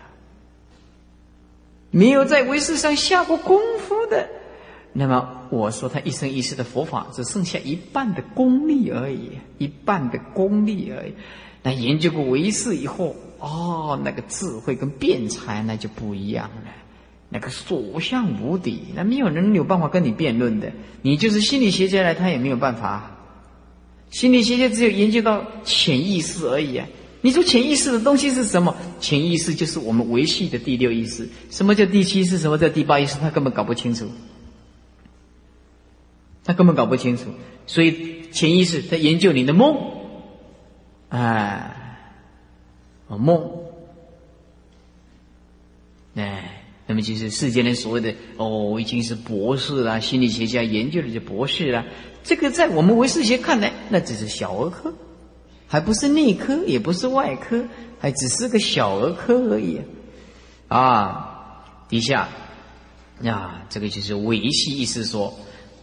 没有在为师上下过功夫的。那么我说他一生一世的佛法只剩下一半的功力而已，一半的功力而已。那研究过唯识以后，哦，那个智慧跟辩才那就不一样了，那个所向无敌，那没有人有办法跟你辩论的。你就是心理学家来，他也没有办法。心理学家只有研究到潜意识而已啊。你说潜意识的东西是什么？潜意识就是我们维系的第六意识。什么叫第七意识？什么叫第八意识？他根本搞不清楚。他根本搞不清楚，所以潜意识在研究你的梦，哎，梦，哎，那么就是世间的所谓的哦，已经是博士啦，心理学家研究的就博士啦。这个在我们唯识学看来，那只是小儿科，还不是内科，也不是外科，还只是个小儿科而已。啊，底下，呀，这个就是维系意思说。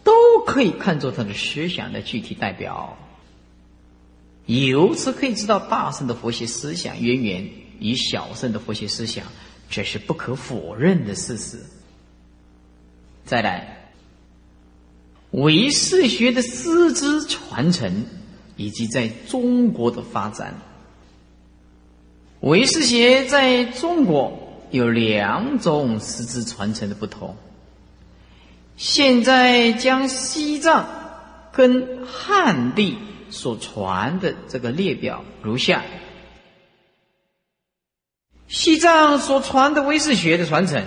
都可以看作他的思想的具体代表，由此可以知道大圣的佛学思想渊源与小圣的佛学思想，这是不可否认的事实。再来，唯识学的师资传承以及在中国的发展，唯识学在中国有两种师资传承的不同。现在将西藏跟汉地所传的这个列表如下：西藏所传的唯识学的传承，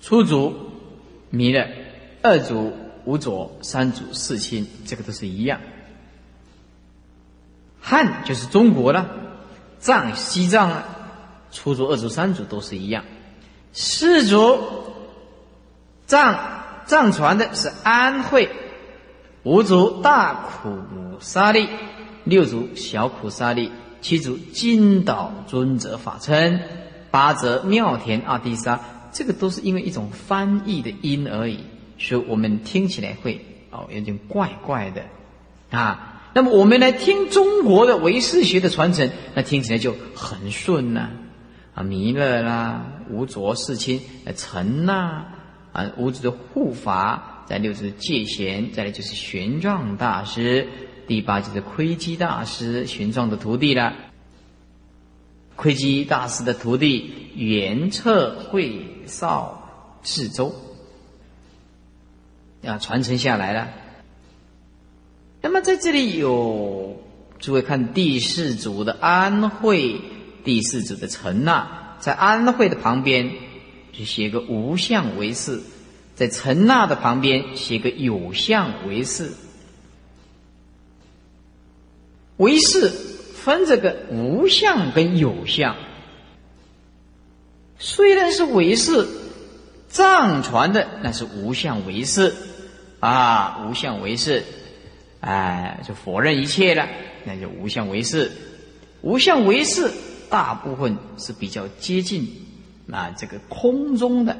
初祖弥勒，二祖五浊、三祖、四亲，这个都是一样。汉就是中国了，藏西藏啊，初祖、二祖、三祖都是一样。四祖藏藏传的是安徽，五祖大苦沙利，六祖小苦沙利，七祖金岛尊者法称，八则妙田阿底沙，这个都是因为一种翻译的音而已，所以我们听起来会哦有点怪怪的啊。那么我们来听中国的唯识学的传承，那听起来就很顺呐，啊弥勒啦，无着世亲，陈呐，啊五祖的护法，在六祖的戒贤，再来就是玄奘大师，第八就是窥基大师，玄奘的徒弟了。窥基大师的徒弟元彻慧少智周，啊传承下来了。那么在这里有诸位看第四组的安慧，第四组的陈那，在安慧的旁边就写个无相为是，在陈那的旁边写个有相为是。为是分这个无相跟有相，虽然是为是藏传的，那是无相为是啊，无相为是。哎，就否认一切了，那就无相为是。无相为是，大部分是比较接近啊这个空中的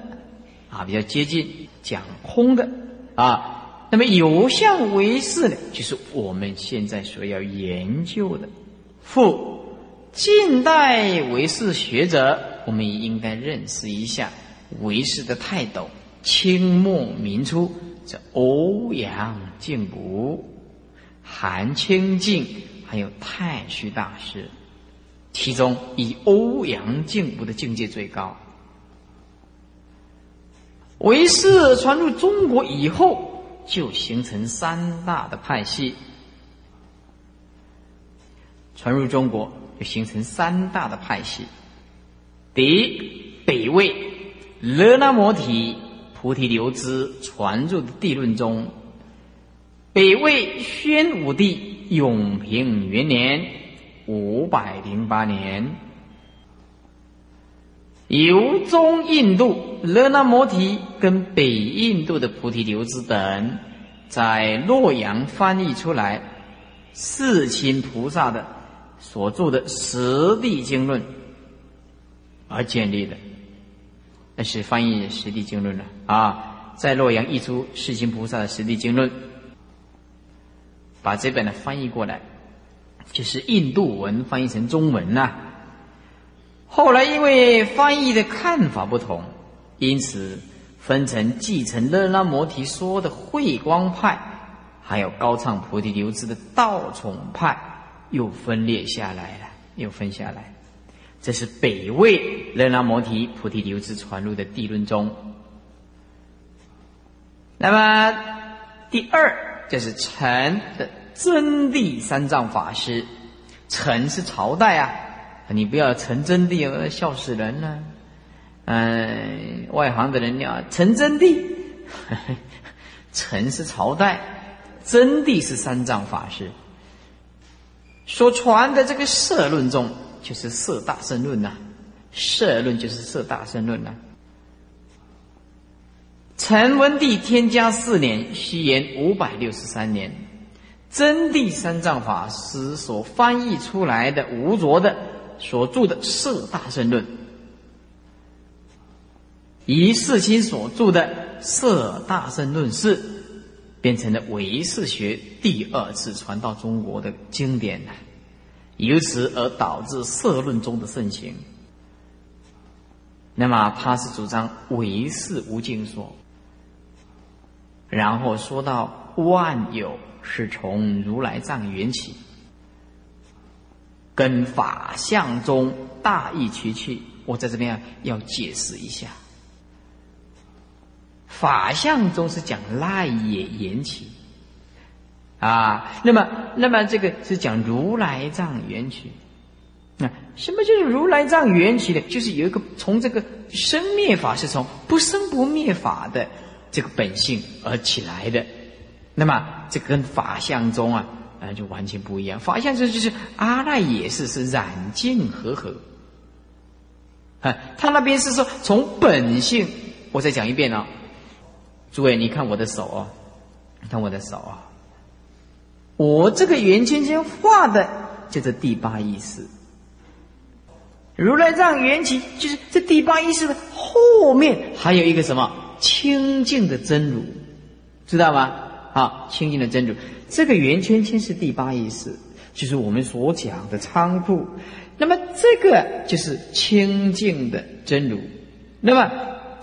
啊，比较接近讲空的啊。那么有相为是呢，就是我们现在所要研究的。复近代唯识学者，我们也应该认识一下唯识的泰斗，清末明初这欧阳靖武。韩清净，还有太虚大师，其中以欧阳靖武的境界最高。唯识传入中国以后，就形成三大的派系。传入中国，就形成三大的派系。第一，北魏勒那摩提菩提流支传入的地论中。北魏宣武帝永平元年（五百零八年），由中印度勒那摩提跟北印度的菩提流支等，在洛阳翻译出来四亲菩萨的所著的《十地经论》而建立的。那是翻译《十地经论》了啊，在洛阳译出四亲菩萨的《十地经论》。把这本呢翻译过来，就是印度文翻译成中文呐。后来因为翻译的看法不同，因此分成继承勒拉摩提说的慧光派，还有高唱菩提流支的道宠派，又分裂下来了，又分下来。这是北魏勒拉摩提菩提流支传入的地论中。那么第二。就是陈的真谛三藏法师，陈是朝代啊，你不要陈真谛，笑死人了。嗯，外行的人要陈真谛，陈是朝代，真谛是三藏法师所传的这个社论中，就是色大圣论呐，社论就是色大圣论呐。陈文帝天嘉四年（西元五百六十三年），真谛三藏法师所翻译出来的无着的所著的《色大圣论》，以世亲所著的《色大圣论是》，变成了唯识学第二次传到中国的经典了。由此而导致色论中的盛行。那么，他是主张唯识无尽说。然后说到万有是从如来藏缘起，跟法相中大异曲去。我在这边要解释一下，法相中是讲赖也缘起啊，那么那么这个是讲如来藏缘起。那什么就是如来藏缘起的？就是有一个从这个生灭法是从不生不灭法的。这个本性而起来的。那么这跟法相中啊，那就完全不一样。法相中就是阿赖耶识是染净和合，啊，他那边是说从本性。我再讲一遍哦，诸位，你看我的手哦，你看我的手啊，我这个圆圈圈画的就是第八意识。如来藏缘起，就是这第八意识的后面还有一个什么清净的真如，知道吗？啊，清净的真如，这个圆圈圈是第八意识，就是我们所讲的仓库。那么这个就是清净的真如。那么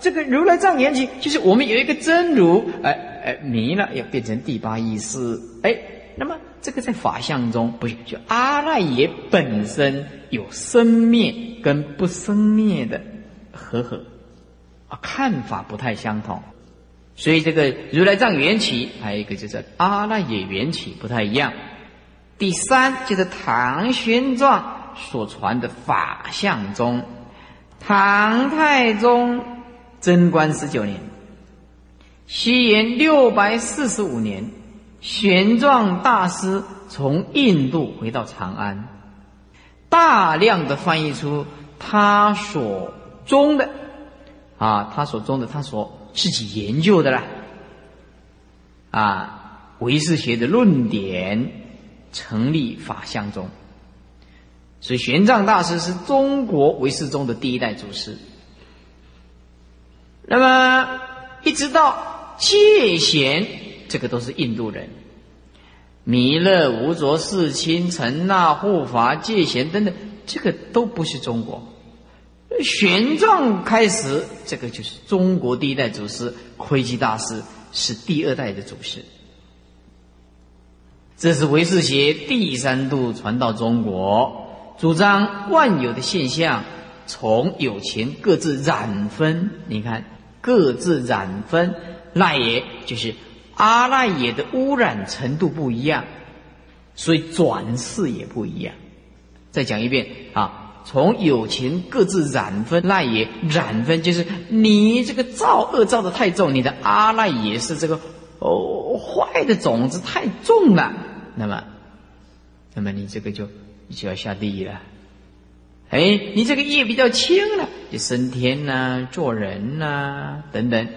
这个如来藏言起，就是我们有一个真如，哎哎迷了，要变成第八意识，哎，那么这个在法相中不是就阿赖耶本身有生灭跟不生灭的和合啊，看法不太相同，所以这个如来藏缘起还有一个就是阿赖耶缘起不太一样。第三就是唐玄奘所传的法相宗，唐太宗。贞观十九年，西元六百四十五年，玄奘大师从印度回到长安，大量的翻译出他所中的啊，他所中的，他所自己研究的啦，啊，唯识学的论点，成立法相中。所以玄奘大师是中国唯识宗的第一代祖师。那么，一直到戒贤，这个都是印度人。弥勒、无着、世亲、陈那、护法、戒贤等等，这个都不是中国。玄奘开始，这个就是中国第一代祖师，窥基大师是第二代的祖师。这是唯识学第三度传到中国，主张万有的现象从有情各自染分。你看。各自染分，赖耶就是阿赖耶的污染程度不一样，所以转世也不一样。再讲一遍啊，从有情各自染分，赖也染分就是你这个造恶造的太重，你的阿赖也是这个哦坏的种子太重了，那么，那么你这个就就要下地狱了。哎，你这个业比较轻了，就升天呐、做人呐等等。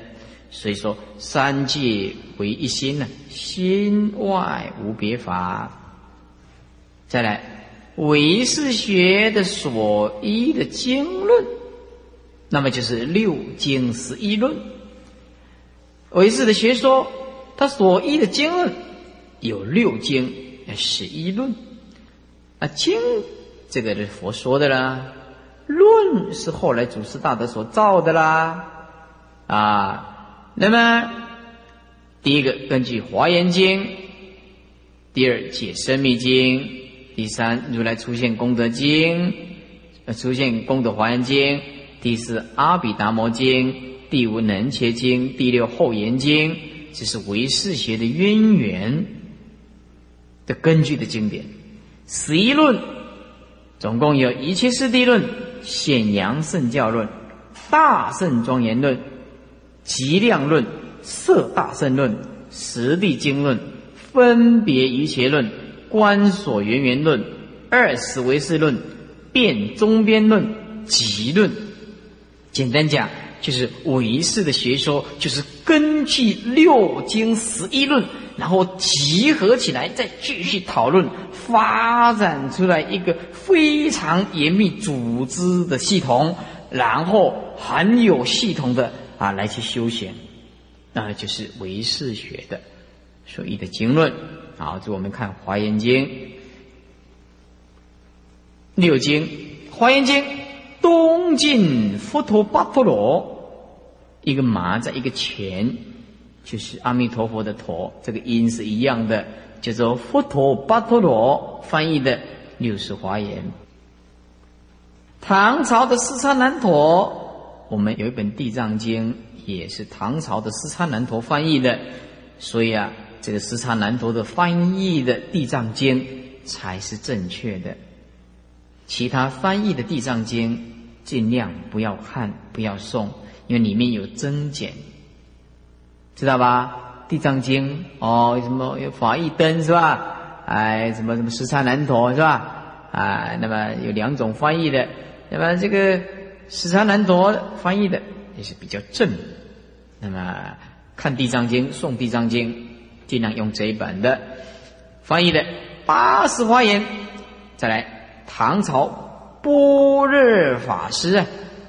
所以说，三界为一心呢，心外无别法。再来，唯识学的所依的经论，那么就是六经十一论。唯识的学说，它所依的经论有六经十一论啊经。这个是佛说的啦，论是后来祖师大德所造的啦，啊，那么第一个根据华严经，第二解生密经，第三如来出现功德经，出现功德华严经，第四阿毗达摩经，第五能切经，第六后严经，这是唯识学的渊源的根据的经典，十一论。总共有一切四谛论、显扬圣教论、大圣庄严论、极量论、色大圣论、实地经论、分别一切论、观所缘缘论、二十唯识论、变中边论、集论。简单讲，就是唯识的学说，就是根据六经十一论。然后集合起来，再继续讨论，发展出来一个非常严密组织的系统，然后很有系统的啊来去修行，那就是唯识学的所谓的经论。好，就我们看《华严经》六经，《华严经》东晋佛陀巴陀罗，一个马在一个钱。就是阿弥陀佛的“陀”，这个音是一样的，叫做佛陀巴陀罗翻译的六世华严。唐朝的四叉难陀，我们有一本《地藏经》，也是唐朝的四叉难陀翻译的，所以啊，这个时差难陀的翻译的《地藏经》才是正确的。其他翻译的《地藏经》，尽量不要看，不要诵，因为里面有增减。知道吧？《地藏经》哦，什么法义灯是吧？哎，什么什么十刹难陀是吧？啊，那么有两种翻译的，那么这个十刹难陀翻译的也是比较正。那么看《地藏经》诵《地藏经》，尽量用这一本的翻译的八十华严。再来，唐朝般若法师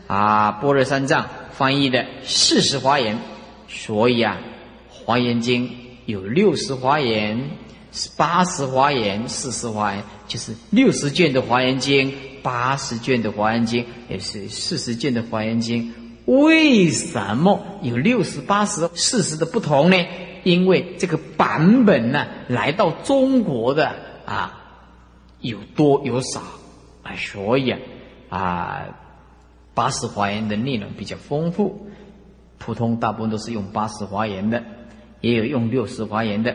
啊，般若三藏翻译的四十华严。所以啊，《华严经》有六十华严、八十华严、四十华严，就是六十卷的《华严经》，八十卷的《华严经》，也是四十卷的《华严经》。为什么有六十、八十、四十的不同呢？因为这个版本呢，来到中国的啊，有多有少啊，所以啊，啊，八十华严的内容比较丰富。普通大部分都是用八十华严的，也有用六十华严的。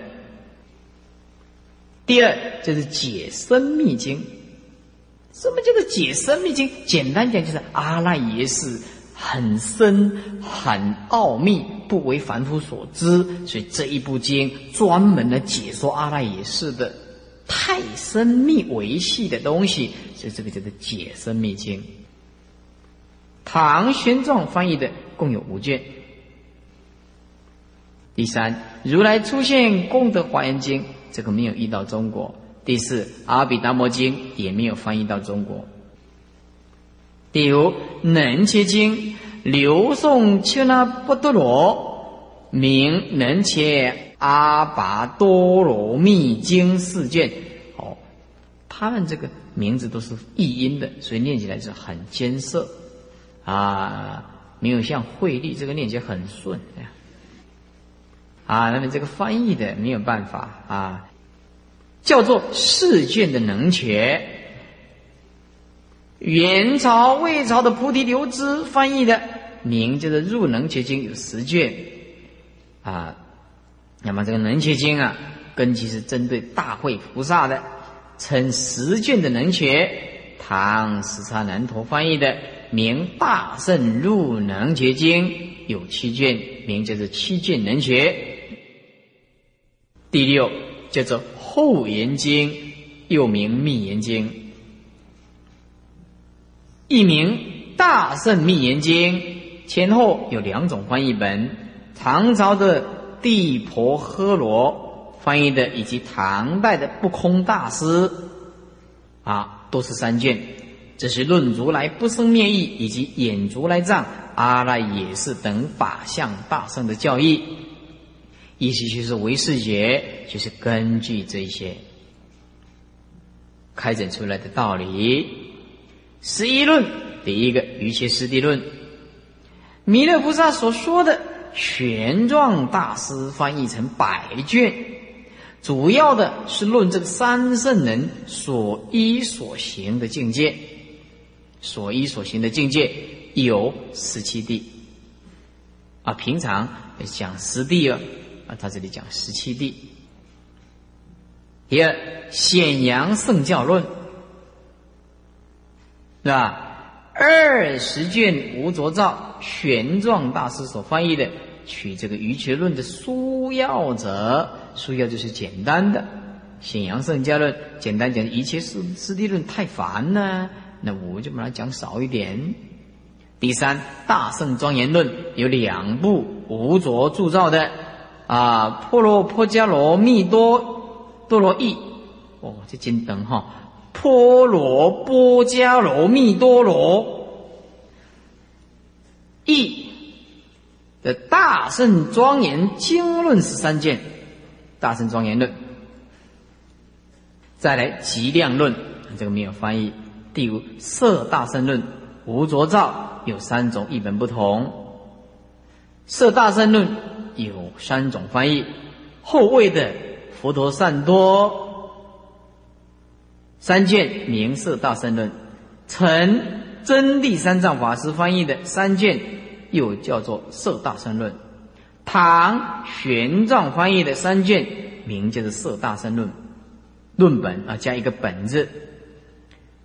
第二就是解生密经，什么叫做解生密经？简单讲就是阿赖耶识很深很奥秘，不为凡夫所知，所以这一部经专门的解说阿赖耶识的太深密维系的东西，所以这个叫做解生密经。唐玄奘翻译的共有五卷。第三，如来出现功德华严经，这个没有译到中国。第四，阿毗达摩经也没有翻译到中国。第五，能切经刘宋切那波多罗名能切阿跋多罗密经四卷。哦，他们这个名字都是译音的，所以念起来是很艰涩啊，没有像慧力这个念起来很顺。啊，那么这个翻译的没有办法啊，叫做世卷的能学。元朝、魏朝的菩提流支翻译的名叫做《入能切经》，有十卷啊。那么这个能切经啊，根基是针对大会菩萨的，称十卷的能学。唐十刹难陀翻译的名《大圣入能结经》，有七卷，名叫做《七卷能学》。第六叫做《后言经》，又名《密言经》，一名《大圣密言经》，前后有两种翻译本。唐朝的地婆诃罗翻译的，以及唐代的不空大师，啊，都是三卷。这是论如来不生灭意，以及演如来藏、阿赖耶识等法相大圣的教义。意思就是唯识学，就是根据这些开展出来的道理。十一论，第一个瑜伽师地论，弥勒菩萨所说的玄奘大师翻译成百卷，主要的是论这个三圣人所依所行的境界，所依所行的境界有十七地啊，平常讲十地啊。啊，他这里讲十七地。第二，显阳圣教论，是吧？二十卷无着照，玄奘大师所翻译的，取这个瑜伽论的书要者，书要就是简单的。显阳圣教论，简单讲一切师师地论太烦了，那我就把它讲少一点。第三，大圣庄严论有两部无着铸造的。啊，婆罗婆伽罗蜜多多罗译，哦，这金灯哈，波罗波迦罗蜜多罗。译的大圣庄严经论十三卷，大圣庄严论，再来极量论，这个没有翻译。第五色大圣论。无着照有三种译本不同，色大圣论。有三种翻译，后位的佛陀善多。三卷名色大圣论，成真谛三藏法师翻译的三卷又叫做色大圣论，唐玄奘翻译的三卷名叫做色大圣论，论本啊加一个本字。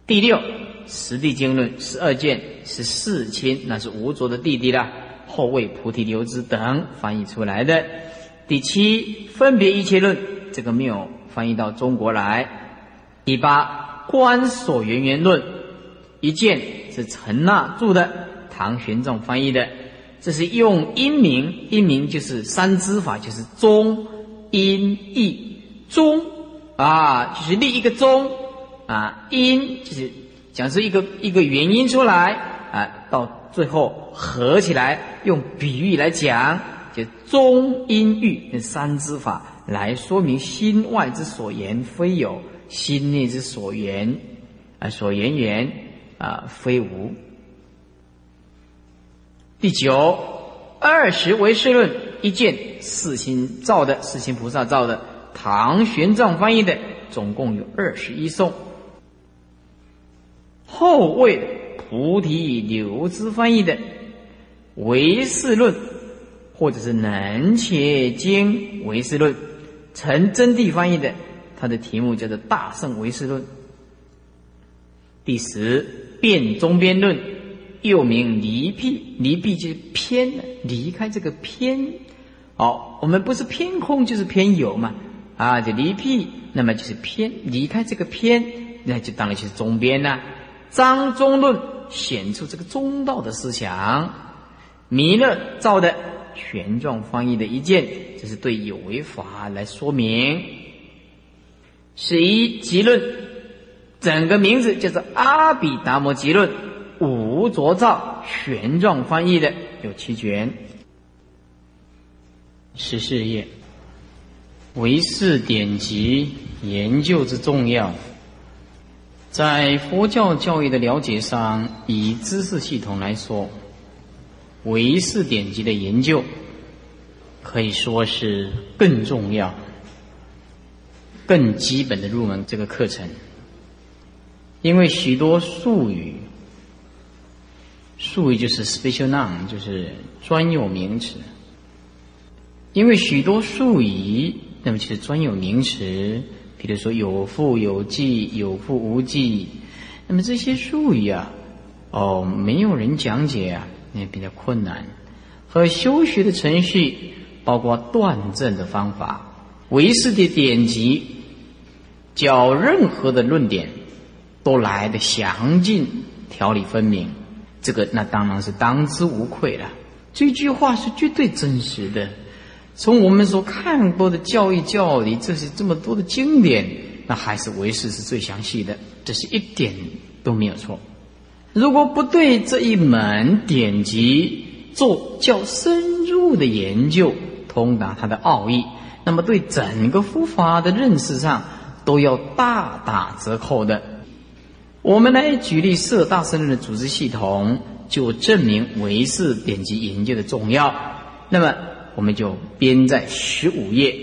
第六十地经论十二卷是四亲，那是吴卓的弟弟啦。后为菩提流支等翻译出来的。第七，分别一切论，这个没有翻译到中国来。第八，观所缘缘论，一件是陈那著的，唐玄奘翻译的。这是用音名，音名就是三支法，就是中、音、义。中啊，就是立一个中啊，音就是讲出一个一个原因出来啊，到最后合起来，用比喻来讲，就中音喻三支法来说明心外之所言非有，心内之所言啊所言言啊非无。第九，二十为世论一见四心造的，四心菩萨造的，唐玄奘翻译的，总共有二十一颂。后为菩提流支翻译的唯识论，或者是能且经唯识论，陈真谛翻译的，它的题目叫做大圣唯识论。第十，辩中边论。又名离辟，离辟就是偏离开这个偏。哦，我们不是偏空就是偏有嘛？啊，就离辟，那么就是偏离开这个偏，那就当然就是中边了。张中论显出这个中道的思想。弥勒造的玄奘翻译的一件，这是对有为法来说明。十一集论，整个名字叫做阿毗达摩集论。五浊造玄奘翻译的有七卷，十四页。唯识典籍研究之重要，在佛教教育的了解上，以知识系统来说，唯识典籍的研究可以说是更重要、更基本的入门这个课程，因为许多术语。术语就是 special noun，就是专有名词。因为许多术语，那么其实专有名词，比如说有复有记、有复无记，那么这些术语啊，哦，没有人讲解啊，那比较困难。和修学的程序，包括断证的方法、唯识的典籍，较任何的论点都来的详尽、条理分明。这个那当然是当之无愧了。这句话是绝对真实的。从我们所看过的教育教理，这是这么多的经典，那还是唯识是最详细的，这是一点都没有错。如果不对这一门典籍做较深入的研究，通达它的奥义，那么对整个佛法的认识上都要大打折扣的。我们来举例色大圣论的组织系统，就证明唯识典籍研究的重要。那么，我们就编在十五页。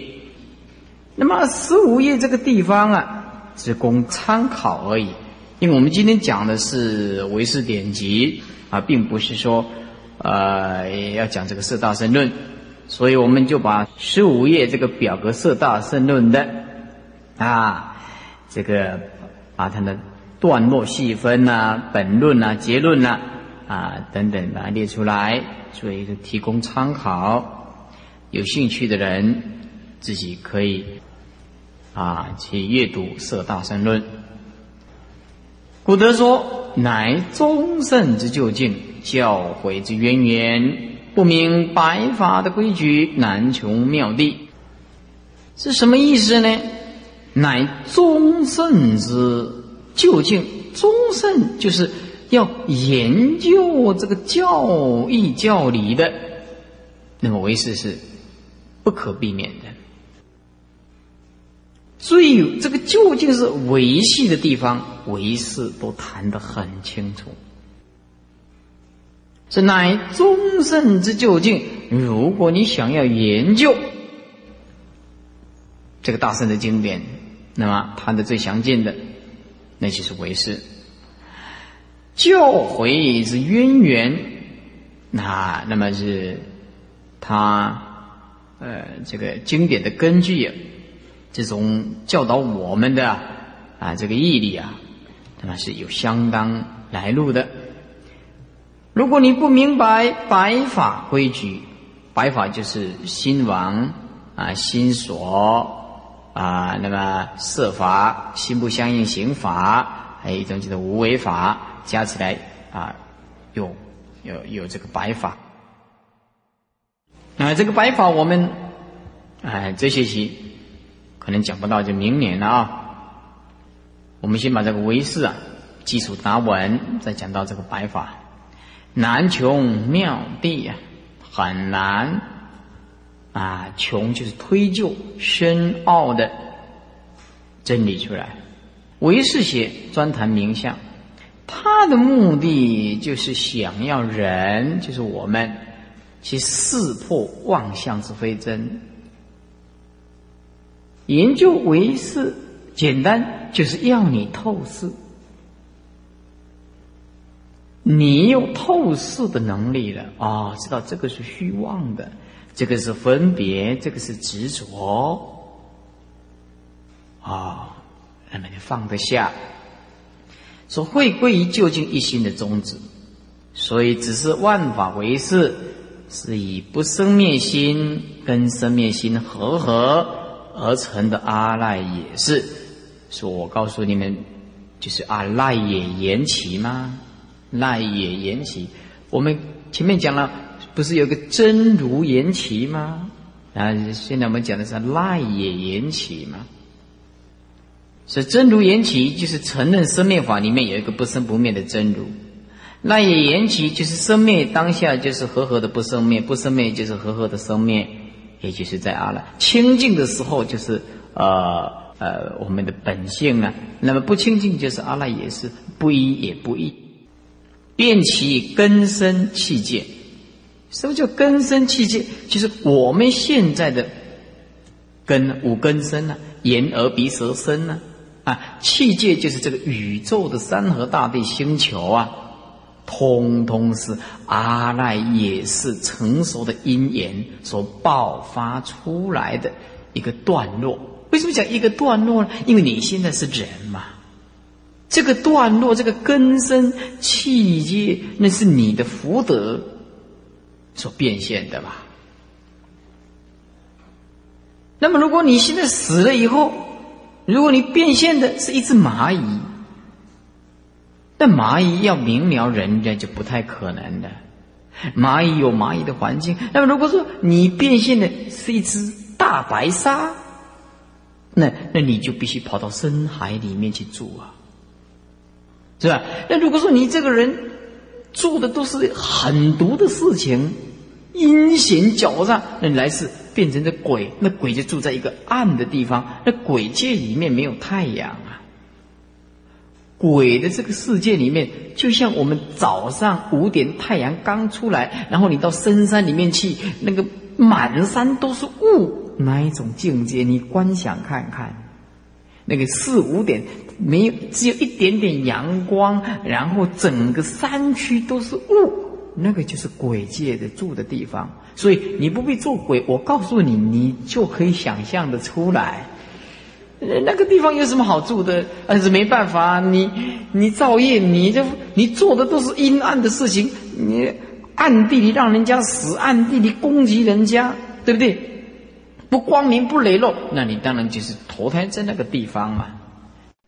那么，十五页这个地方啊，只供参考而已。因为我们今天讲的是唯识典籍啊，并不是说呃要讲这个色大圣论，所以我们就把十五页这个表格色大圣论的啊，这个把它的。段落细分呐，本论呐，结论呐，啊等等把它列出来，做一个提供参考。有兴趣的人自己可以啊去阅读《色大圣论》。古德说：“乃终圣之究竟，教诲之渊源，不明白法的规矩，难穷妙谛。”是什么意思呢？乃终圣之。究竟终圣就是要研究这个教义教理的，那么为师是不可避免的。最这个究竟是维系的地方，唯识都谈得很清楚。这乃终圣之究竟。如果你想要研究这个大圣的经典，那么他的最详尽的。那就是为师教诲之渊源，那那么是他呃这个经典的根据，这种教导我们的啊这个毅力啊，那么是有相当来路的。如果你不明白白法规矩，白法就是心王啊，心所啊，那么色法、心不相应行法，还有一种叫做无为法，加起来啊，有有有这个白法。那这个白法我们哎，这学期可能讲不到，就明年了啊。我们先把这个唯识啊基础打稳，再讲到这个白法。难穷妙地啊，很难啊！穷就是推究深奥的真理出来。唯识学专谈名相，他的目的就是想要人，就是我们去识破妄相之非真。研究唯识，简单就是要你透视。你有透视的能力了啊，知道这个是虚妄的，这个是分别，这个是执着啊，那么你放得下，说会归于究竟一心的宗旨，所以只是万法唯识，是以不生灭心跟生灭心合合而成的阿赖耶识。说我告诉你们，就是阿赖也缘起吗？赖也缘起，我们前面讲了，不是有个真如缘起吗？啊，现在我们讲的是赖也缘起吗？是真如缘起，就是承认生灭法里面有一个不生不灭的真如；赖也缘起，就是生灭当下就是和合的不生灭，不生灭就是和合的生灭，也就是在阿赖清净的时候，就是呃呃我们的本性啊。那么不清净就是阿赖也是不一也不异。变其根深器界，什么叫根深器界？就是我们现在的根五根身呢，眼耳鼻舌身呢，啊，器界就是这个宇宙的山河大地星球啊，通通是阿赖耶识成熟的因缘所爆发出来的一个段落。为什么讲一个段落呢？因为你现在是人嘛。这个段落，这个根深气界，那是你的福德所变现的吧？那么，如果你现在死了以后，如果你变现的是一只蚂蚁，那蚂蚁要明了人家就不太可能的。蚂蚁有蚂蚁的环境，那么如果说你变现的是一只大白鲨，那那你就必须跑到深海里面去住啊。是吧？那如果说你这个人做的都是狠毒的事情，阴险狡诈，那来世变成这鬼，那鬼就住在一个暗的地方。那鬼界里面没有太阳啊，鬼的这个世界里面，就像我们早上五点太阳刚出来，然后你到深山里面去，那个满山都是雾，哪一种境界，你观想看看。那个四五点没有，只有一点点阳光，然后整个山区都是雾，那个就是鬼界的住的地方。所以你不必做鬼，我告诉你，你就可以想象的出来。那个地方有什么好住的？但是没办法，你你造业，你就你做的都是阴暗的事情，你暗地里让人家死，暗地里攻击人家，对不对？不光明不磊落，那你当然就是投胎在那个地方嘛。